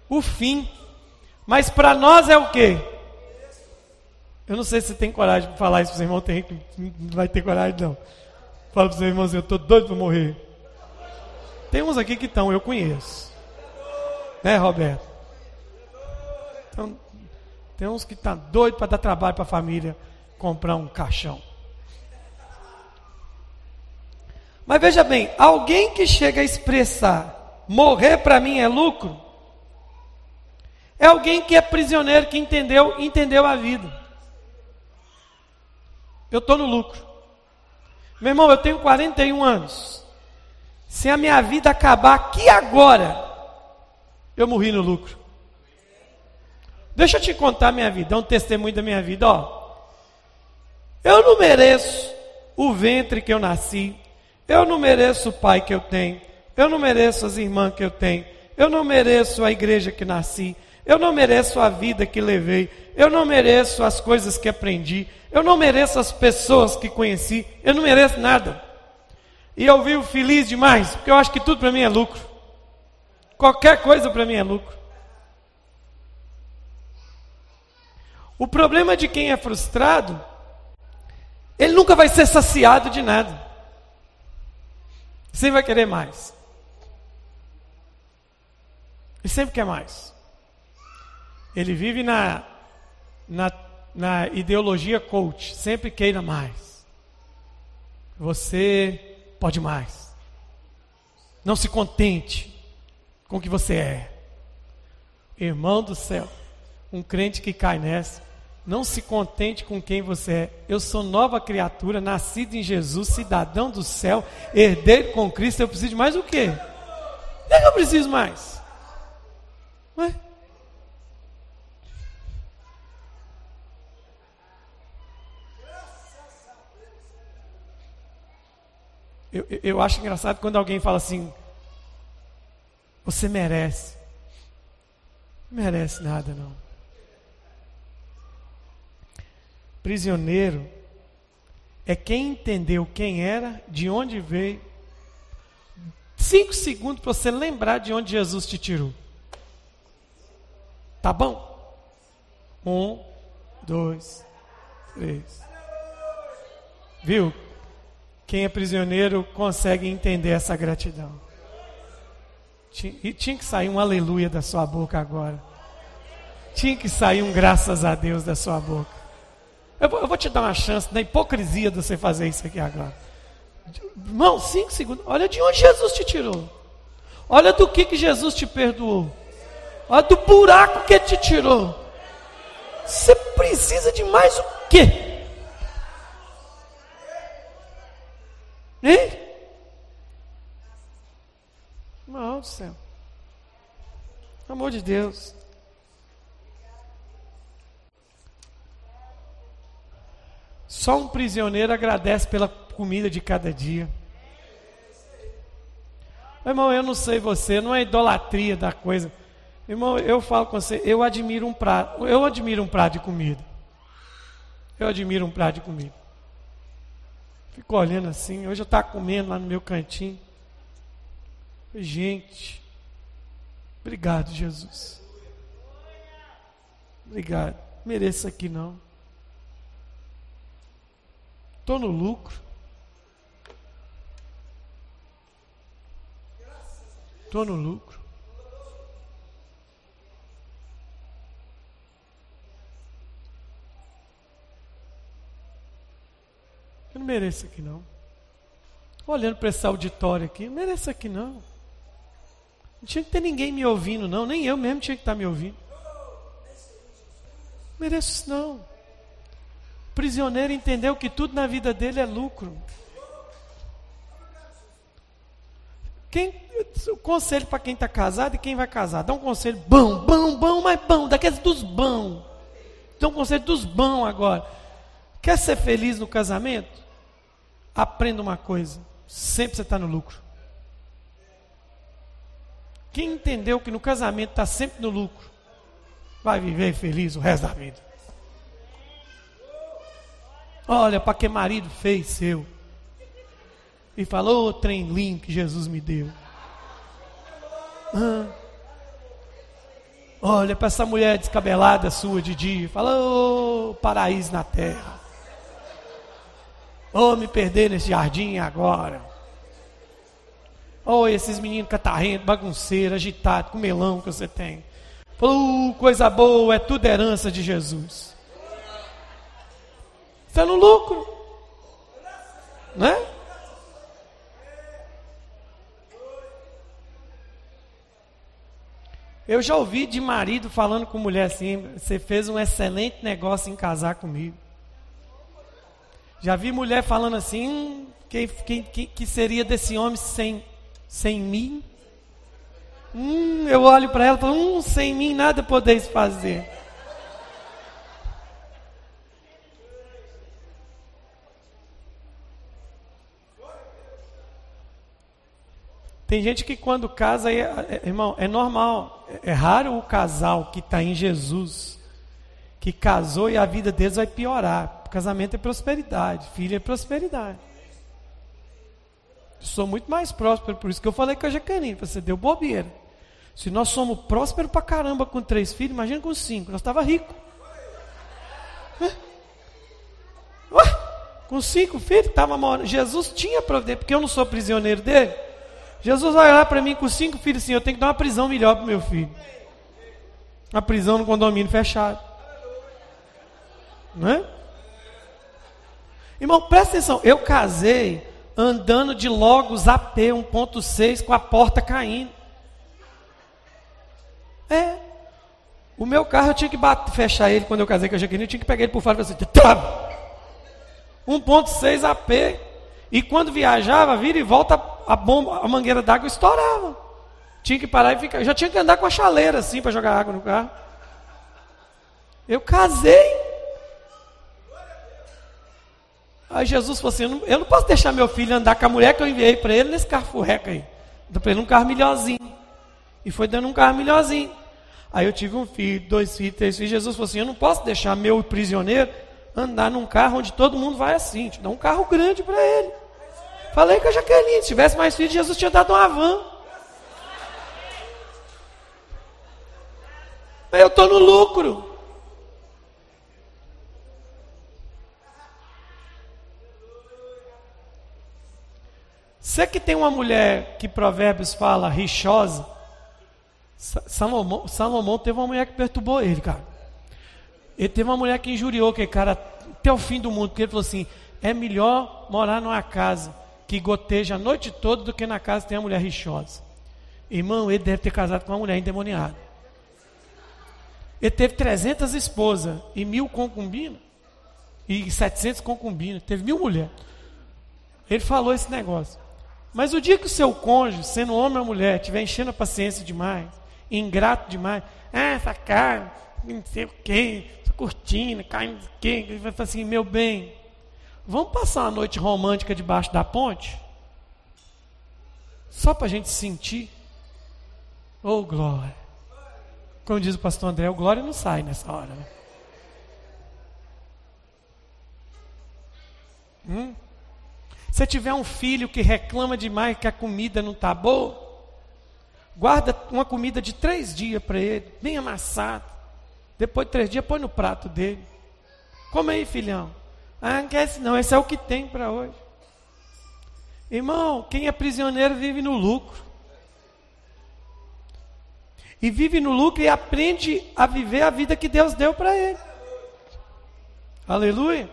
O fim. Mas para nós é o quê? Eu não sei se você tem coragem para falar isso para o seu irmão, tem, não vai ter coragem não. Fala para o seu eu estou doido para morrer. Tem uns aqui que estão, eu conheço. Né, Roberto? Então, tem uns que estão tá doidos para dar trabalho para a família comprar um caixão. Mas veja bem, alguém que chega a expressar morrer para mim é lucro, é alguém que é prisioneiro, que entendeu, entendeu a vida. Eu estou no lucro. Meu irmão, eu tenho 41 anos. Se a minha vida acabar aqui agora, eu morri no lucro. Deixa eu te contar a minha vida, é um testemunho da minha vida, ó. Eu não mereço o ventre que eu nasci, eu não mereço o pai que eu tenho. Eu não mereço as irmãs que eu tenho. Eu não mereço a igreja que nasci. Eu não mereço a vida que levei. Eu não mereço as coisas que aprendi. Eu não mereço as pessoas que conheci. Eu não mereço nada. E eu vivo feliz demais, porque eu acho que tudo para mim é lucro. Qualquer coisa para mim é lucro. O problema de quem é frustrado, ele nunca vai ser saciado de nada. Sempre vai querer mais. Ele sempre quer mais. Ele vive na, na, na ideologia coach, sempre queira mais. Você pode mais. Não se contente com o que você é. Irmão do céu, um crente que cai nessa, não se contente com quem você é. Eu sou nova criatura, nascido em Jesus, cidadão do céu, herdeiro com Cristo. Eu preciso de mais o quê? O que eu preciso mais? Ué? Eu, eu acho engraçado quando alguém fala assim: Você merece. Não merece nada, não. Prisioneiro é quem entendeu quem era, de onde veio. Cinco segundos para você lembrar de onde Jesus te tirou. Tá bom? Um, dois, três. Viu? Quem é prisioneiro consegue entender essa gratidão. E tinha que sair um aleluia da sua boca agora. Tinha que sair um graças a Deus da sua boca. Eu vou, te dar uma chance na hipocrisia de você fazer isso aqui agora. Irmão, cinco segundos. Olha de onde Jesus te tirou. Olha do que, que Jesus te perdoou. Olha do buraco que ele te tirou. Você precisa de mais o quê? Hein? Do céu. Pelo amor de Deus. Só um prisioneiro agradece pela comida de cada dia. Irmão, eu não sei você, não é idolatria da coisa. Irmão, eu falo com você, eu admiro um prato, eu admiro um prato de comida. Eu admiro um prato de comida. Fico olhando assim, hoje eu estava comendo lá no meu cantinho. Gente, obrigado, Jesus. Obrigado. Mereço aqui não. Estou no lucro. Estou no lucro. Eu não mereço aqui não. Olhando para esse auditório aqui, não mereço aqui não. Não tinha que ter ninguém me ouvindo, não. Nem eu mesmo tinha que estar me ouvindo. Não mereço isso não prisioneiro entendeu que tudo na vida dele é lucro. Quem, o conselho para quem está casado e quem vai casar, dá um conselho bom, bom, bom, mas bom, daqueles dos bons. Dá um conselho dos bons agora. Quer ser feliz no casamento? Aprenda uma coisa: sempre você está no lucro. Quem entendeu que no casamento está sempre no lucro, vai viver feliz o resto da vida. Olha para que marido fez seu. E falou, trem lindo que Jesus me deu. Ah. Olha para essa mulher descabelada sua de dia. Fala, oh, paraíso na terra. Oh, me perder nesse jardim agora. Oh, esses meninos catarrentos, bagunceiros, agitados, com melão que você tem. Uh, coisa boa, é tudo herança de Jesus. Está no lucro. Né? Eu já ouvi de marido falando com mulher assim: você fez um excelente negócio em casar comigo. Já vi mulher falando assim: hum, que, que, seria desse homem sem, sem mim? Hum, eu olho para ela e falo: hum, sem mim nada podeis fazer. Tem gente que quando casa, é, é, irmão, é normal. É, é raro o casal que está em Jesus, que casou e a vida deles vai piorar. Casamento é prosperidade, filho é prosperidade. sou muito mais próspero, por isso que eu falei com a Jaqueline, você deu bobeira. Se nós somos prósperos pra caramba com três filhos, imagina com cinco, nós estava rico. Com cinco filhos, estava morando. Jesus tinha providência, porque eu não sou prisioneiro dele. Jesus vai olhar para mim com cinco filhos assim, eu tenho que dar uma prisão melhor para meu filho. Uma prisão no condomínio fechado. Não é? Irmão, presta atenção, eu casei andando de Logos AP 1.6 com a porta caindo. É. O meu carro eu tinha que bater, fechar ele quando eu casei com a Jaqueline, eu tinha que pegar ele por fora e fazer assim, 1.6 AP. E quando viajava, vira e volta, a, bomba, a mangueira d'água estourava. Tinha que parar e ficar. Já tinha que andar com a chaleira assim para jogar água no carro. Eu casei. Aí Jesus falou assim: eu não, posso deixar meu filho andar com a mulher que eu enviei para ele nesse carro furreca aí. Deu para ele um carro melhorzinho. E foi dando um carro melhorzinho. Aí eu tive um filho, dois filhos, três filhos. Jesus falou assim: eu não posso deixar meu prisioneiro andar num carro onde todo mundo vai assim. Te dá um carro grande para ele. Falei com a Jaqueline, se tivesse mais filhos, Jesus tinha dado uma van. Mas eu estou no lucro. Você que tem uma mulher que Provérbios fala rixosa, Salomão, Salomão teve uma mulher que perturbou ele, cara. Ele teve uma mulher que injuriou aquele cara até o fim do mundo, porque ele falou assim: é melhor morar numa casa que goteja a noite toda do que na casa que tem uma mulher rixosa. Irmão, ele deve ter casado com uma mulher endemoniada. Ele teve 300 esposas e mil concubinas. E 700 concubinas. Teve mil mulheres. Ele falou esse negócio. Mas o dia que o seu cônjuge, sendo homem ou mulher, estiver enchendo a paciência demais, ingrato demais, ah, essa cara, não sei o quê, cortina, caindo quem, ele vai falar assim, meu bem, vamos passar uma noite romântica debaixo da ponte? Só para a gente sentir. Oh, glória. Como diz o pastor André, o glória não sai nessa hora. Né? Hum? Se tiver um filho que reclama demais que a comida não está boa, guarda uma comida de três dias para ele, bem amassada. Depois de três dias, põe no prato dele. Come aí, filhão. Ah, não quer esse não, esse é o que tem para hoje. Irmão, quem é prisioneiro vive no lucro. E vive no lucro e aprende a viver a vida que Deus deu para ele. Aleluia.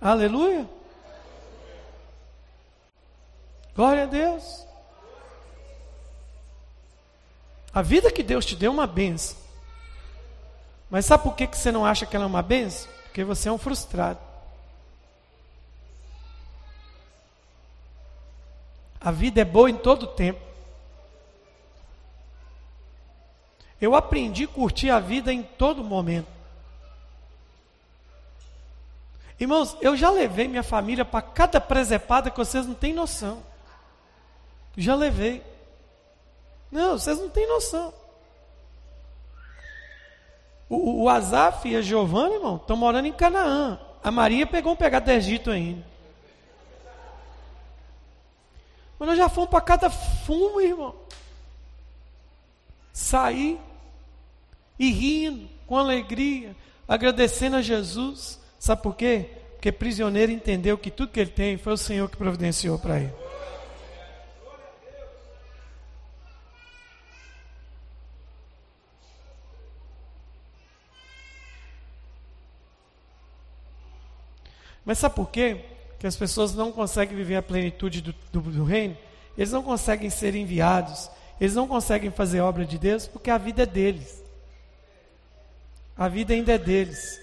Aleluia. Glória a Deus. A vida que Deus te deu é uma benção. Mas sabe por que, que você não acha que ela é uma benção? Porque você é um frustrado. A vida é boa em todo tempo. Eu aprendi a curtir a vida em todo momento. Irmãos, eu já levei minha família para cada presepada que vocês não têm noção. Já levei. Não, vocês não têm noção. O, o Azaf e a Giovana, irmão, estão morando em Canaã. a Maria pegou um pegado do Egito ainda. Mas nós já fomos para cada fumo, irmão. Sair e rindo, com alegria, agradecendo a Jesus. Sabe por quê? Porque prisioneiro entendeu que tudo que ele tem foi o Senhor que providenciou para ele. Mas sabe por quê? Que as pessoas não conseguem viver a plenitude do, do, do reino, eles não conseguem ser enviados, eles não conseguem fazer obra de Deus porque a vida é deles. A vida ainda é deles.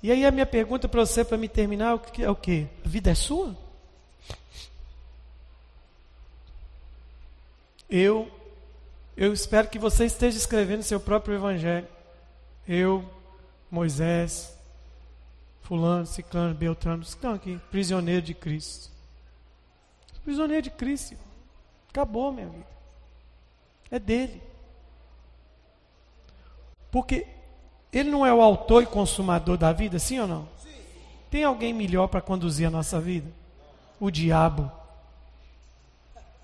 E aí a minha pergunta para você, para me terminar, é o que? A vida é sua? Eu, eu espero que você esteja escrevendo seu próprio evangelho. Eu, Moisés, fulano, ciclano, beltrano, estão aqui, prisioneiro de Cristo. Prisioneiro de Cristo. Acabou minha vida. É dele. Porque ele não é o autor e consumador da vida, sim ou não? Sim. Tem alguém melhor para conduzir a nossa vida? O diabo.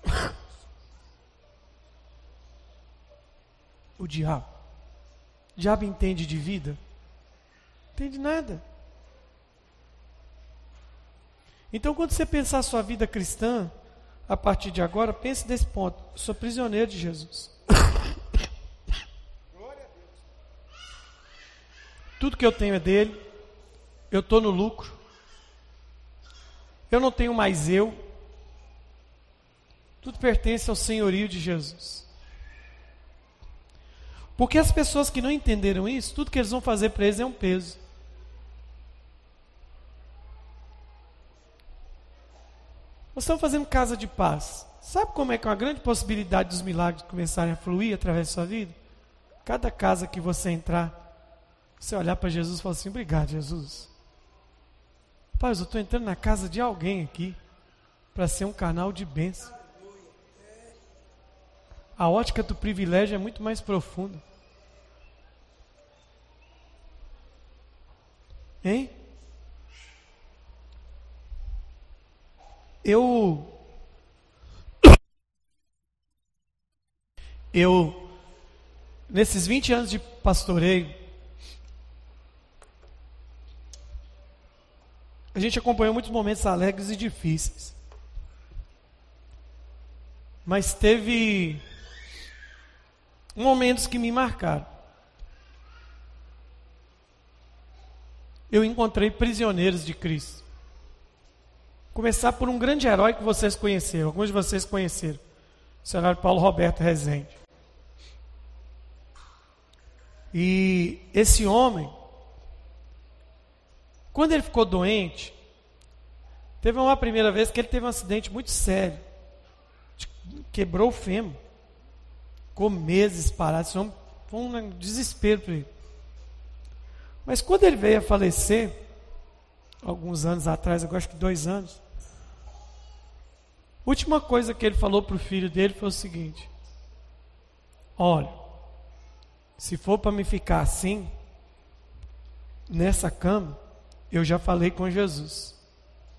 <laughs> o diabo. O diabo entende de vida? Entende nada. Então, quando você pensar a sua vida cristã, a partir de agora, pense nesse ponto. Eu sou prisioneiro de Jesus. Tudo que eu tenho é dele. Eu estou no lucro. Eu não tenho mais eu. Tudo pertence ao senhorio de Jesus. Porque as pessoas que não entenderam isso, tudo que eles vão fazer para eles é um peso. Nós estamos fazendo casa de paz. Sabe como é que é uma grande possibilidade dos milagres começarem a fluir através da sua vida? Cada casa que você entrar, você olhar para Jesus e falar assim: Obrigado, Jesus. Pai, eu estou entrando na casa de alguém aqui para ser um canal de bênção. A ótica do privilégio é muito mais profunda. Hein? Eu. Eu. Nesses 20 anos de pastoreio, a gente acompanhou muitos momentos alegres e difíceis. Mas teve momentos que me marcaram. Eu encontrei prisioneiros de Cristo. Começar por um grande herói que vocês conheceram, alguns de vocês conheceram, o senhor Paulo Roberto Rezende. E esse homem, quando ele ficou doente, teve uma primeira vez que ele teve um acidente muito sério, quebrou o fêmur, ficou meses parado, foi um desespero para ele. Mas quando ele veio a falecer, alguns anos atrás, eu acho que dois anos, Última coisa que ele falou para o filho dele foi o seguinte: Olha, se for para me ficar assim, nessa cama, eu já falei com Jesus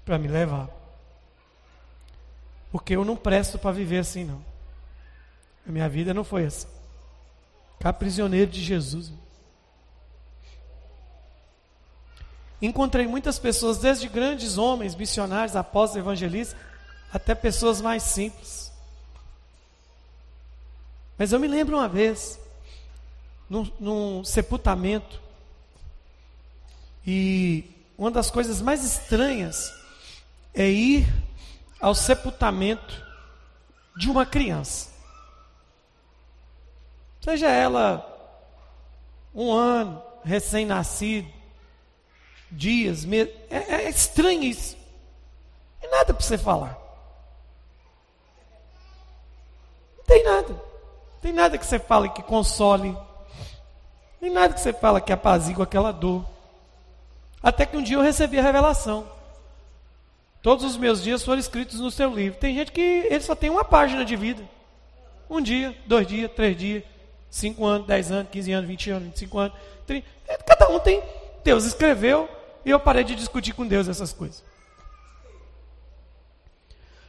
para me levar. Porque eu não presto para viver assim, não. A minha vida não foi assim. Ficar prisioneiro de Jesus. Encontrei muitas pessoas, desde grandes homens, missionários, apóstolos, evangelistas, até pessoas mais simples. Mas eu me lembro uma vez, num, num sepultamento, e uma das coisas mais estranhas é ir ao sepultamento de uma criança. Seja ela um ano, recém-nascido, dias, meses. É, é estranho isso. E nada para você falar. tem nada. tem nada que você fale que console. tem nada que você fala que apazigua aquela dor. Até que um dia eu recebi a revelação. Todos os meus dias foram escritos no seu livro. Tem gente que ele só tem uma página de vida. Um dia, dois dias, três dias. 5 anos, 10 anos, 15 anos, 20 anos, 25 anos, 30. Cada um tem. Deus escreveu e eu parei de discutir com Deus essas coisas.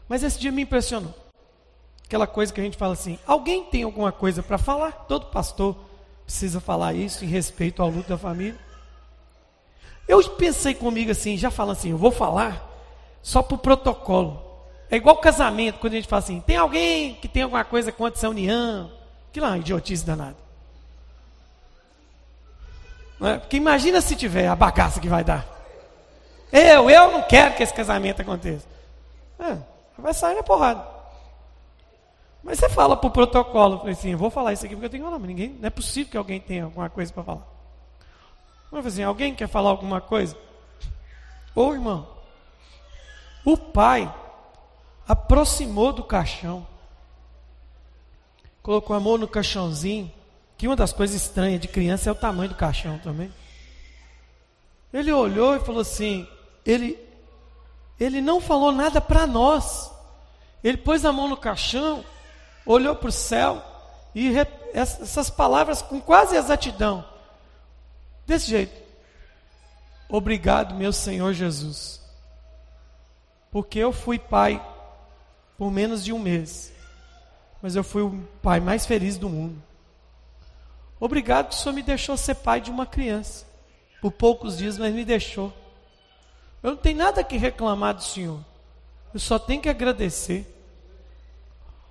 Mas esse dia me impressionou. Aquela coisa que a gente fala assim: alguém tem alguma coisa para falar? Todo pastor precisa falar isso em respeito ao luto da família. Eu pensei comigo assim, já falando assim, eu vou falar só para o protocolo. É igual casamento, quando a gente fala assim, tem alguém que tem alguma coisa contra essa união? Que lá, idiotice danada. É? Porque imagina se tiver a bagaça que vai dar. Eu, eu não quero que esse casamento aconteça. É, vai sair na porrada. Mas você fala para o protocolo, assim, eu vou falar isso aqui porque eu tenho não, mas ninguém, não é possível que alguém tenha alguma coisa para falar. Mas assim, alguém quer falar alguma coisa? Ô irmão, o pai aproximou do caixão, colocou a mão no caixãozinho, que uma das coisas estranhas de criança é o tamanho do caixão também. Ele olhou e falou assim: ele, ele não falou nada para nós. Ele pôs a mão no caixão olhou para o céu e essas palavras com quase exatidão. Desse jeito. Obrigado, meu Senhor Jesus. Porque eu fui pai por menos de um mês. Mas eu fui o pai mais feliz do mundo. Obrigado que o Senhor me deixou ser pai de uma criança. Por poucos dias, mas me deixou. Eu não tenho nada que reclamar do Senhor. Eu só tenho que agradecer.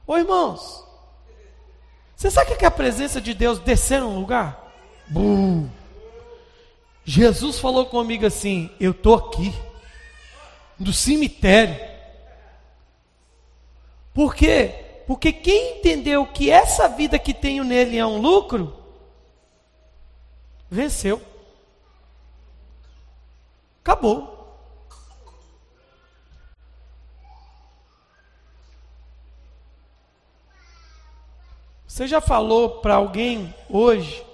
Ô irmãos, você sabe o que é a presença de Deus descer num lugar? Jesus falou comigo assim: Eu estou aqui, no cemitério. Por quê? Porque quem entendeu que essa vida que tenho nele é um lucro, venceu. Acabou. Você já falou para alguém hoje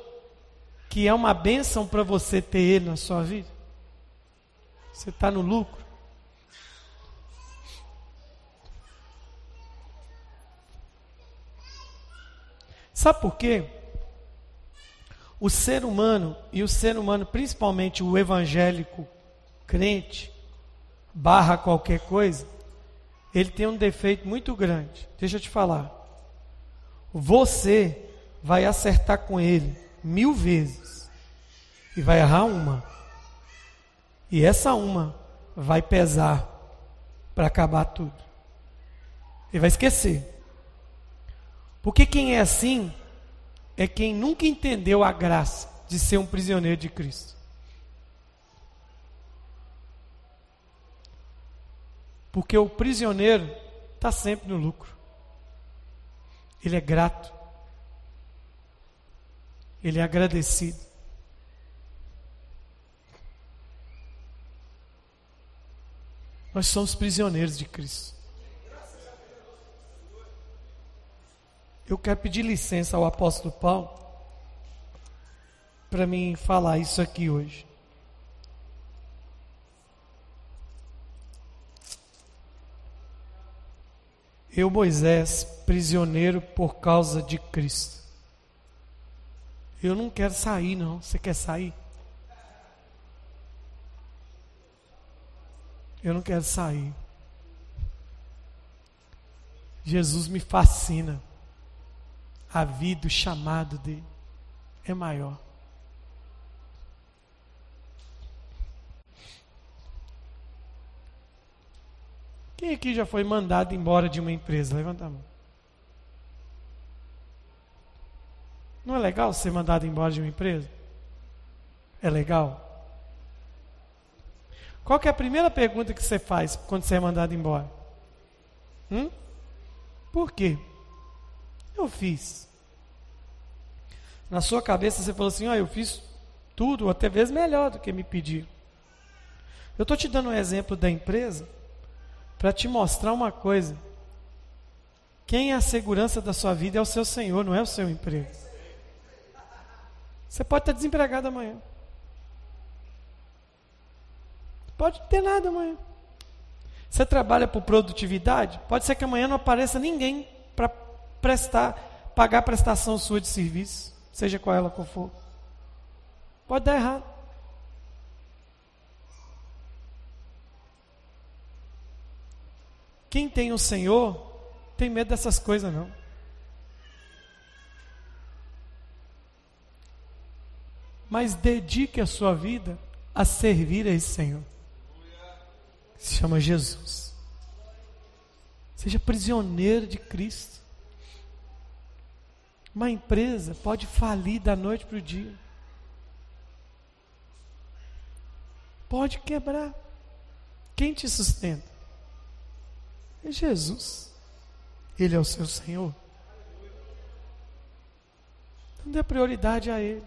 que é uma bênção para você ter ele na sua vida? Você está no lucro? Sabe por quê? O ser humano, e o ser humano, principalmente o evangélico crente, barra qualquer coisa, ele tem um defeito muito grande. Deixa eu te falar você vai acertar com ele mil vezes e vai errar uma. E essa uma vai pesar para acabar tudo. Ele vai esquecer. Porque quem é assim é quem nunca entendeu a graça de ser um prisioneiro de Cristo. Porque o prisioneiro está sempre no lucro. Ele é grato. Ele é agradecido. Nós somos prisioneiros de Cristo. Eu quero pedir licença ao apóstolo Paulo para mim falar isso aqui hoje. Eu, Moisés, prisioneiro por causa de Cristo. Eu não quero sair, não. Você quer sair? Eu não quero sair. Jesus me fascina. A vida, o chamado dele é maior. Quem aqui já foi mandado embora de uma empresa? Levanta a mão. Não é legal ser mandado embora de uma empresa? É legal? Qual é a primeira pergunta que você faz quando você é mandado embora? Hum? Por quê? Eu fiz. Na sua cabeça você falou assim: ó, oh, eu fiz tudo, até vezes melhor do que me pediram. Eu estou te dando um exemplo da empresa para te mostrar uma coisa. Quem é a segurança da sua vida é o seu Senhor, não é o seu emprego. Você pode estar desempregado amanhã. Pode ter nada amanhã. Você trabalha por produtividade? Pode ser que amanhã não apareça ninguém prestar, pagar a prestação sua de serviço, seja qual ela for. Pode dar errado. Quem tem o Senhor tem medo dessas coisas não. Mas dedique a sua vida a servir a esse Senhor. Se chama Jesus. Seja prisioneiro de Cristo. Uma empresa pode falir da noite para o dia. Pode quebrar. Quem te sustenta? É Jesus. Ele é o seu Senhor. Não dê prioridade a Ele.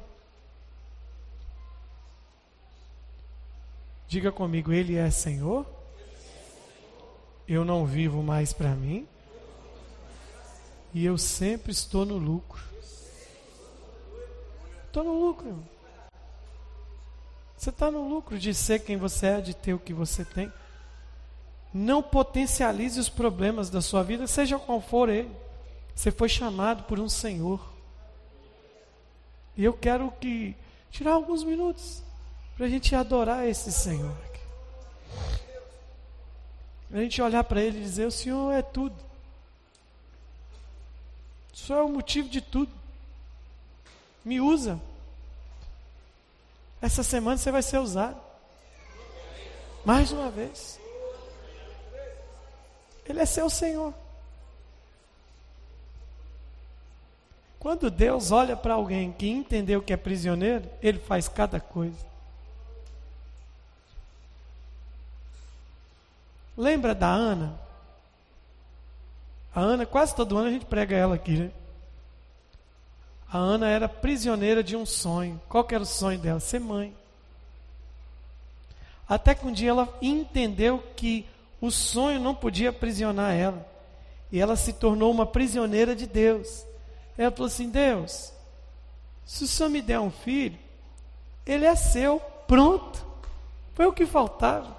Diga comigo, Ele é Senhor? Eu não vivo mais para mim, e eu sempre estou no lucro. Estou no lucro. Irmão. Você está no lucro de ser quem você é, de ter o que você tem. Não potencialize os problemas da sua vida, seja qual for ele. Você foi chamado por um Senhor. E eu quero que tirar alguns minutos para a gente adorar esse Senhor. A gente olhar para Ele e dizer: O Senhor é tudo. O Senhor é o motivo de tudo. Me usa. Essa semana você vai ser usado. Mais uma vez. Ele é seu Senhor. Quando Deus olha para alguém que entendeu que é prisioneiro, Ele faz cada coisa. Lembra da Ana? A Ana, quase todo ano a gente prega ela aqui, né? A Ana era prisioneira de um sonho. Qual era o sonho dela? Ser mãe. Até que um dia ela entendeu que o sonho não podia aprisionar ela. E ela se tornou uma prisioneira de Deus. Ela falou assim: Deus, se o Senhor me der um filho, ele é seu, pronto. Foi o que faltava.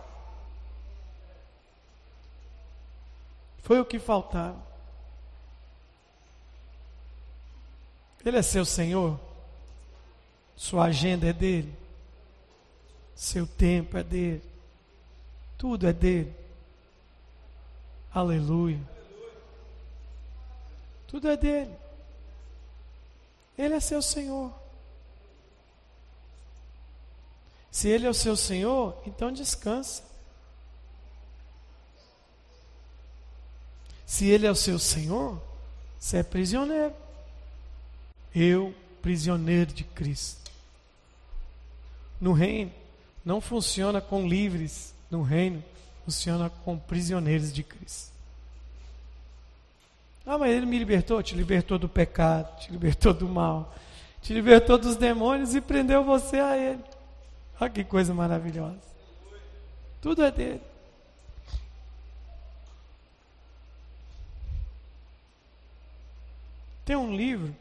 Foi o que faltava. Ele é seu Senhor. Sua agenda é dele. Seu tempo é dele. Tudo é dele. Aleluia. Tudo é dele. Ele é seu Senhor. Se ele é o seu Senhor, então descansa. Se ele é o seu Senhor, você é prisioneiro. Eu, prisioneiro de Cristo. No reino, não funciona com livres. No reino, funciona com prisioneiros de Cristo. Ah, mas ele me libertou? Te libertou do pecado, te libertou do mal, te libertou dos demônios e prendeu você a ele. Olha que coisa maravilhosa. Tudo é dele. Tem um livro.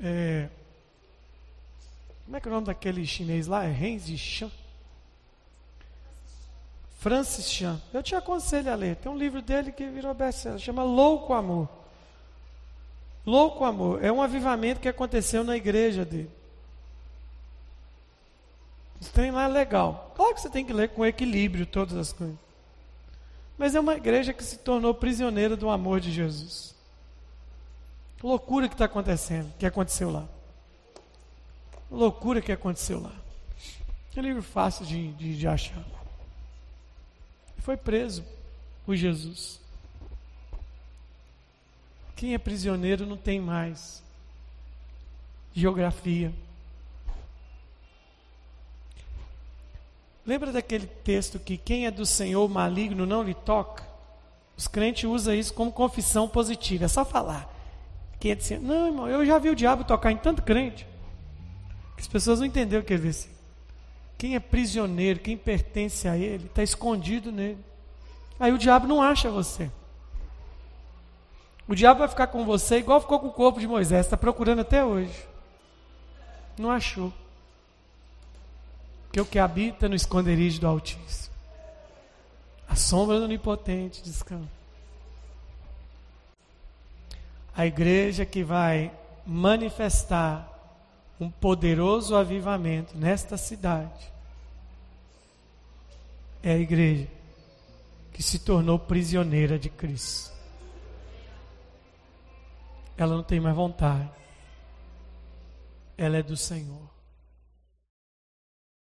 É, como é que é o nome daquele chinês lá? É Renzi Chan. Francis Chan. Eu te aconselho a ler. Tem um livro dele que virou best-seller. Chama Louco Amor. Louco Amor. É um avivamento que aconteceu na igreja dele. Esse trem lá é legal. Claro que você tem que ler com equilíbrio todas as coisas. Mas é uma igreja que se tornou prisioneira do amor de Jesus. Loucura que está acontecendo, que aconteceu lá. Loucura que aconteceu lá. Um livro fácil de, de, de achar. Foi preso por Jesus. Quem é prisioneiro não tem mais geografia. Lembra daquele texto que quem é do Senhor maligno não lhe toca? Os crentes usam isso como confissão positiva, é só falar. Quem é de Não, irmão, eu já vi o diabo tocar em tanto crente. Que as pessoas não entenderam o que ele disse. Quem é prisioneiro, quem pertence a ele, está escondido nele. Aí o diabo não acha você. O diabo vai ficar com você igual ficou com o corpo de Moisés, está procurando até hoje. Não achou. Porque o que habita no esconderijo do Altíssimo. A sombra do Onipotente descansa. A igreja que vai manifestar um poderoso avivamento nesta cidade é a igreja que se tornou prisioneira de Cristo. Ela não tem mais vontade. Ela é do Senhor.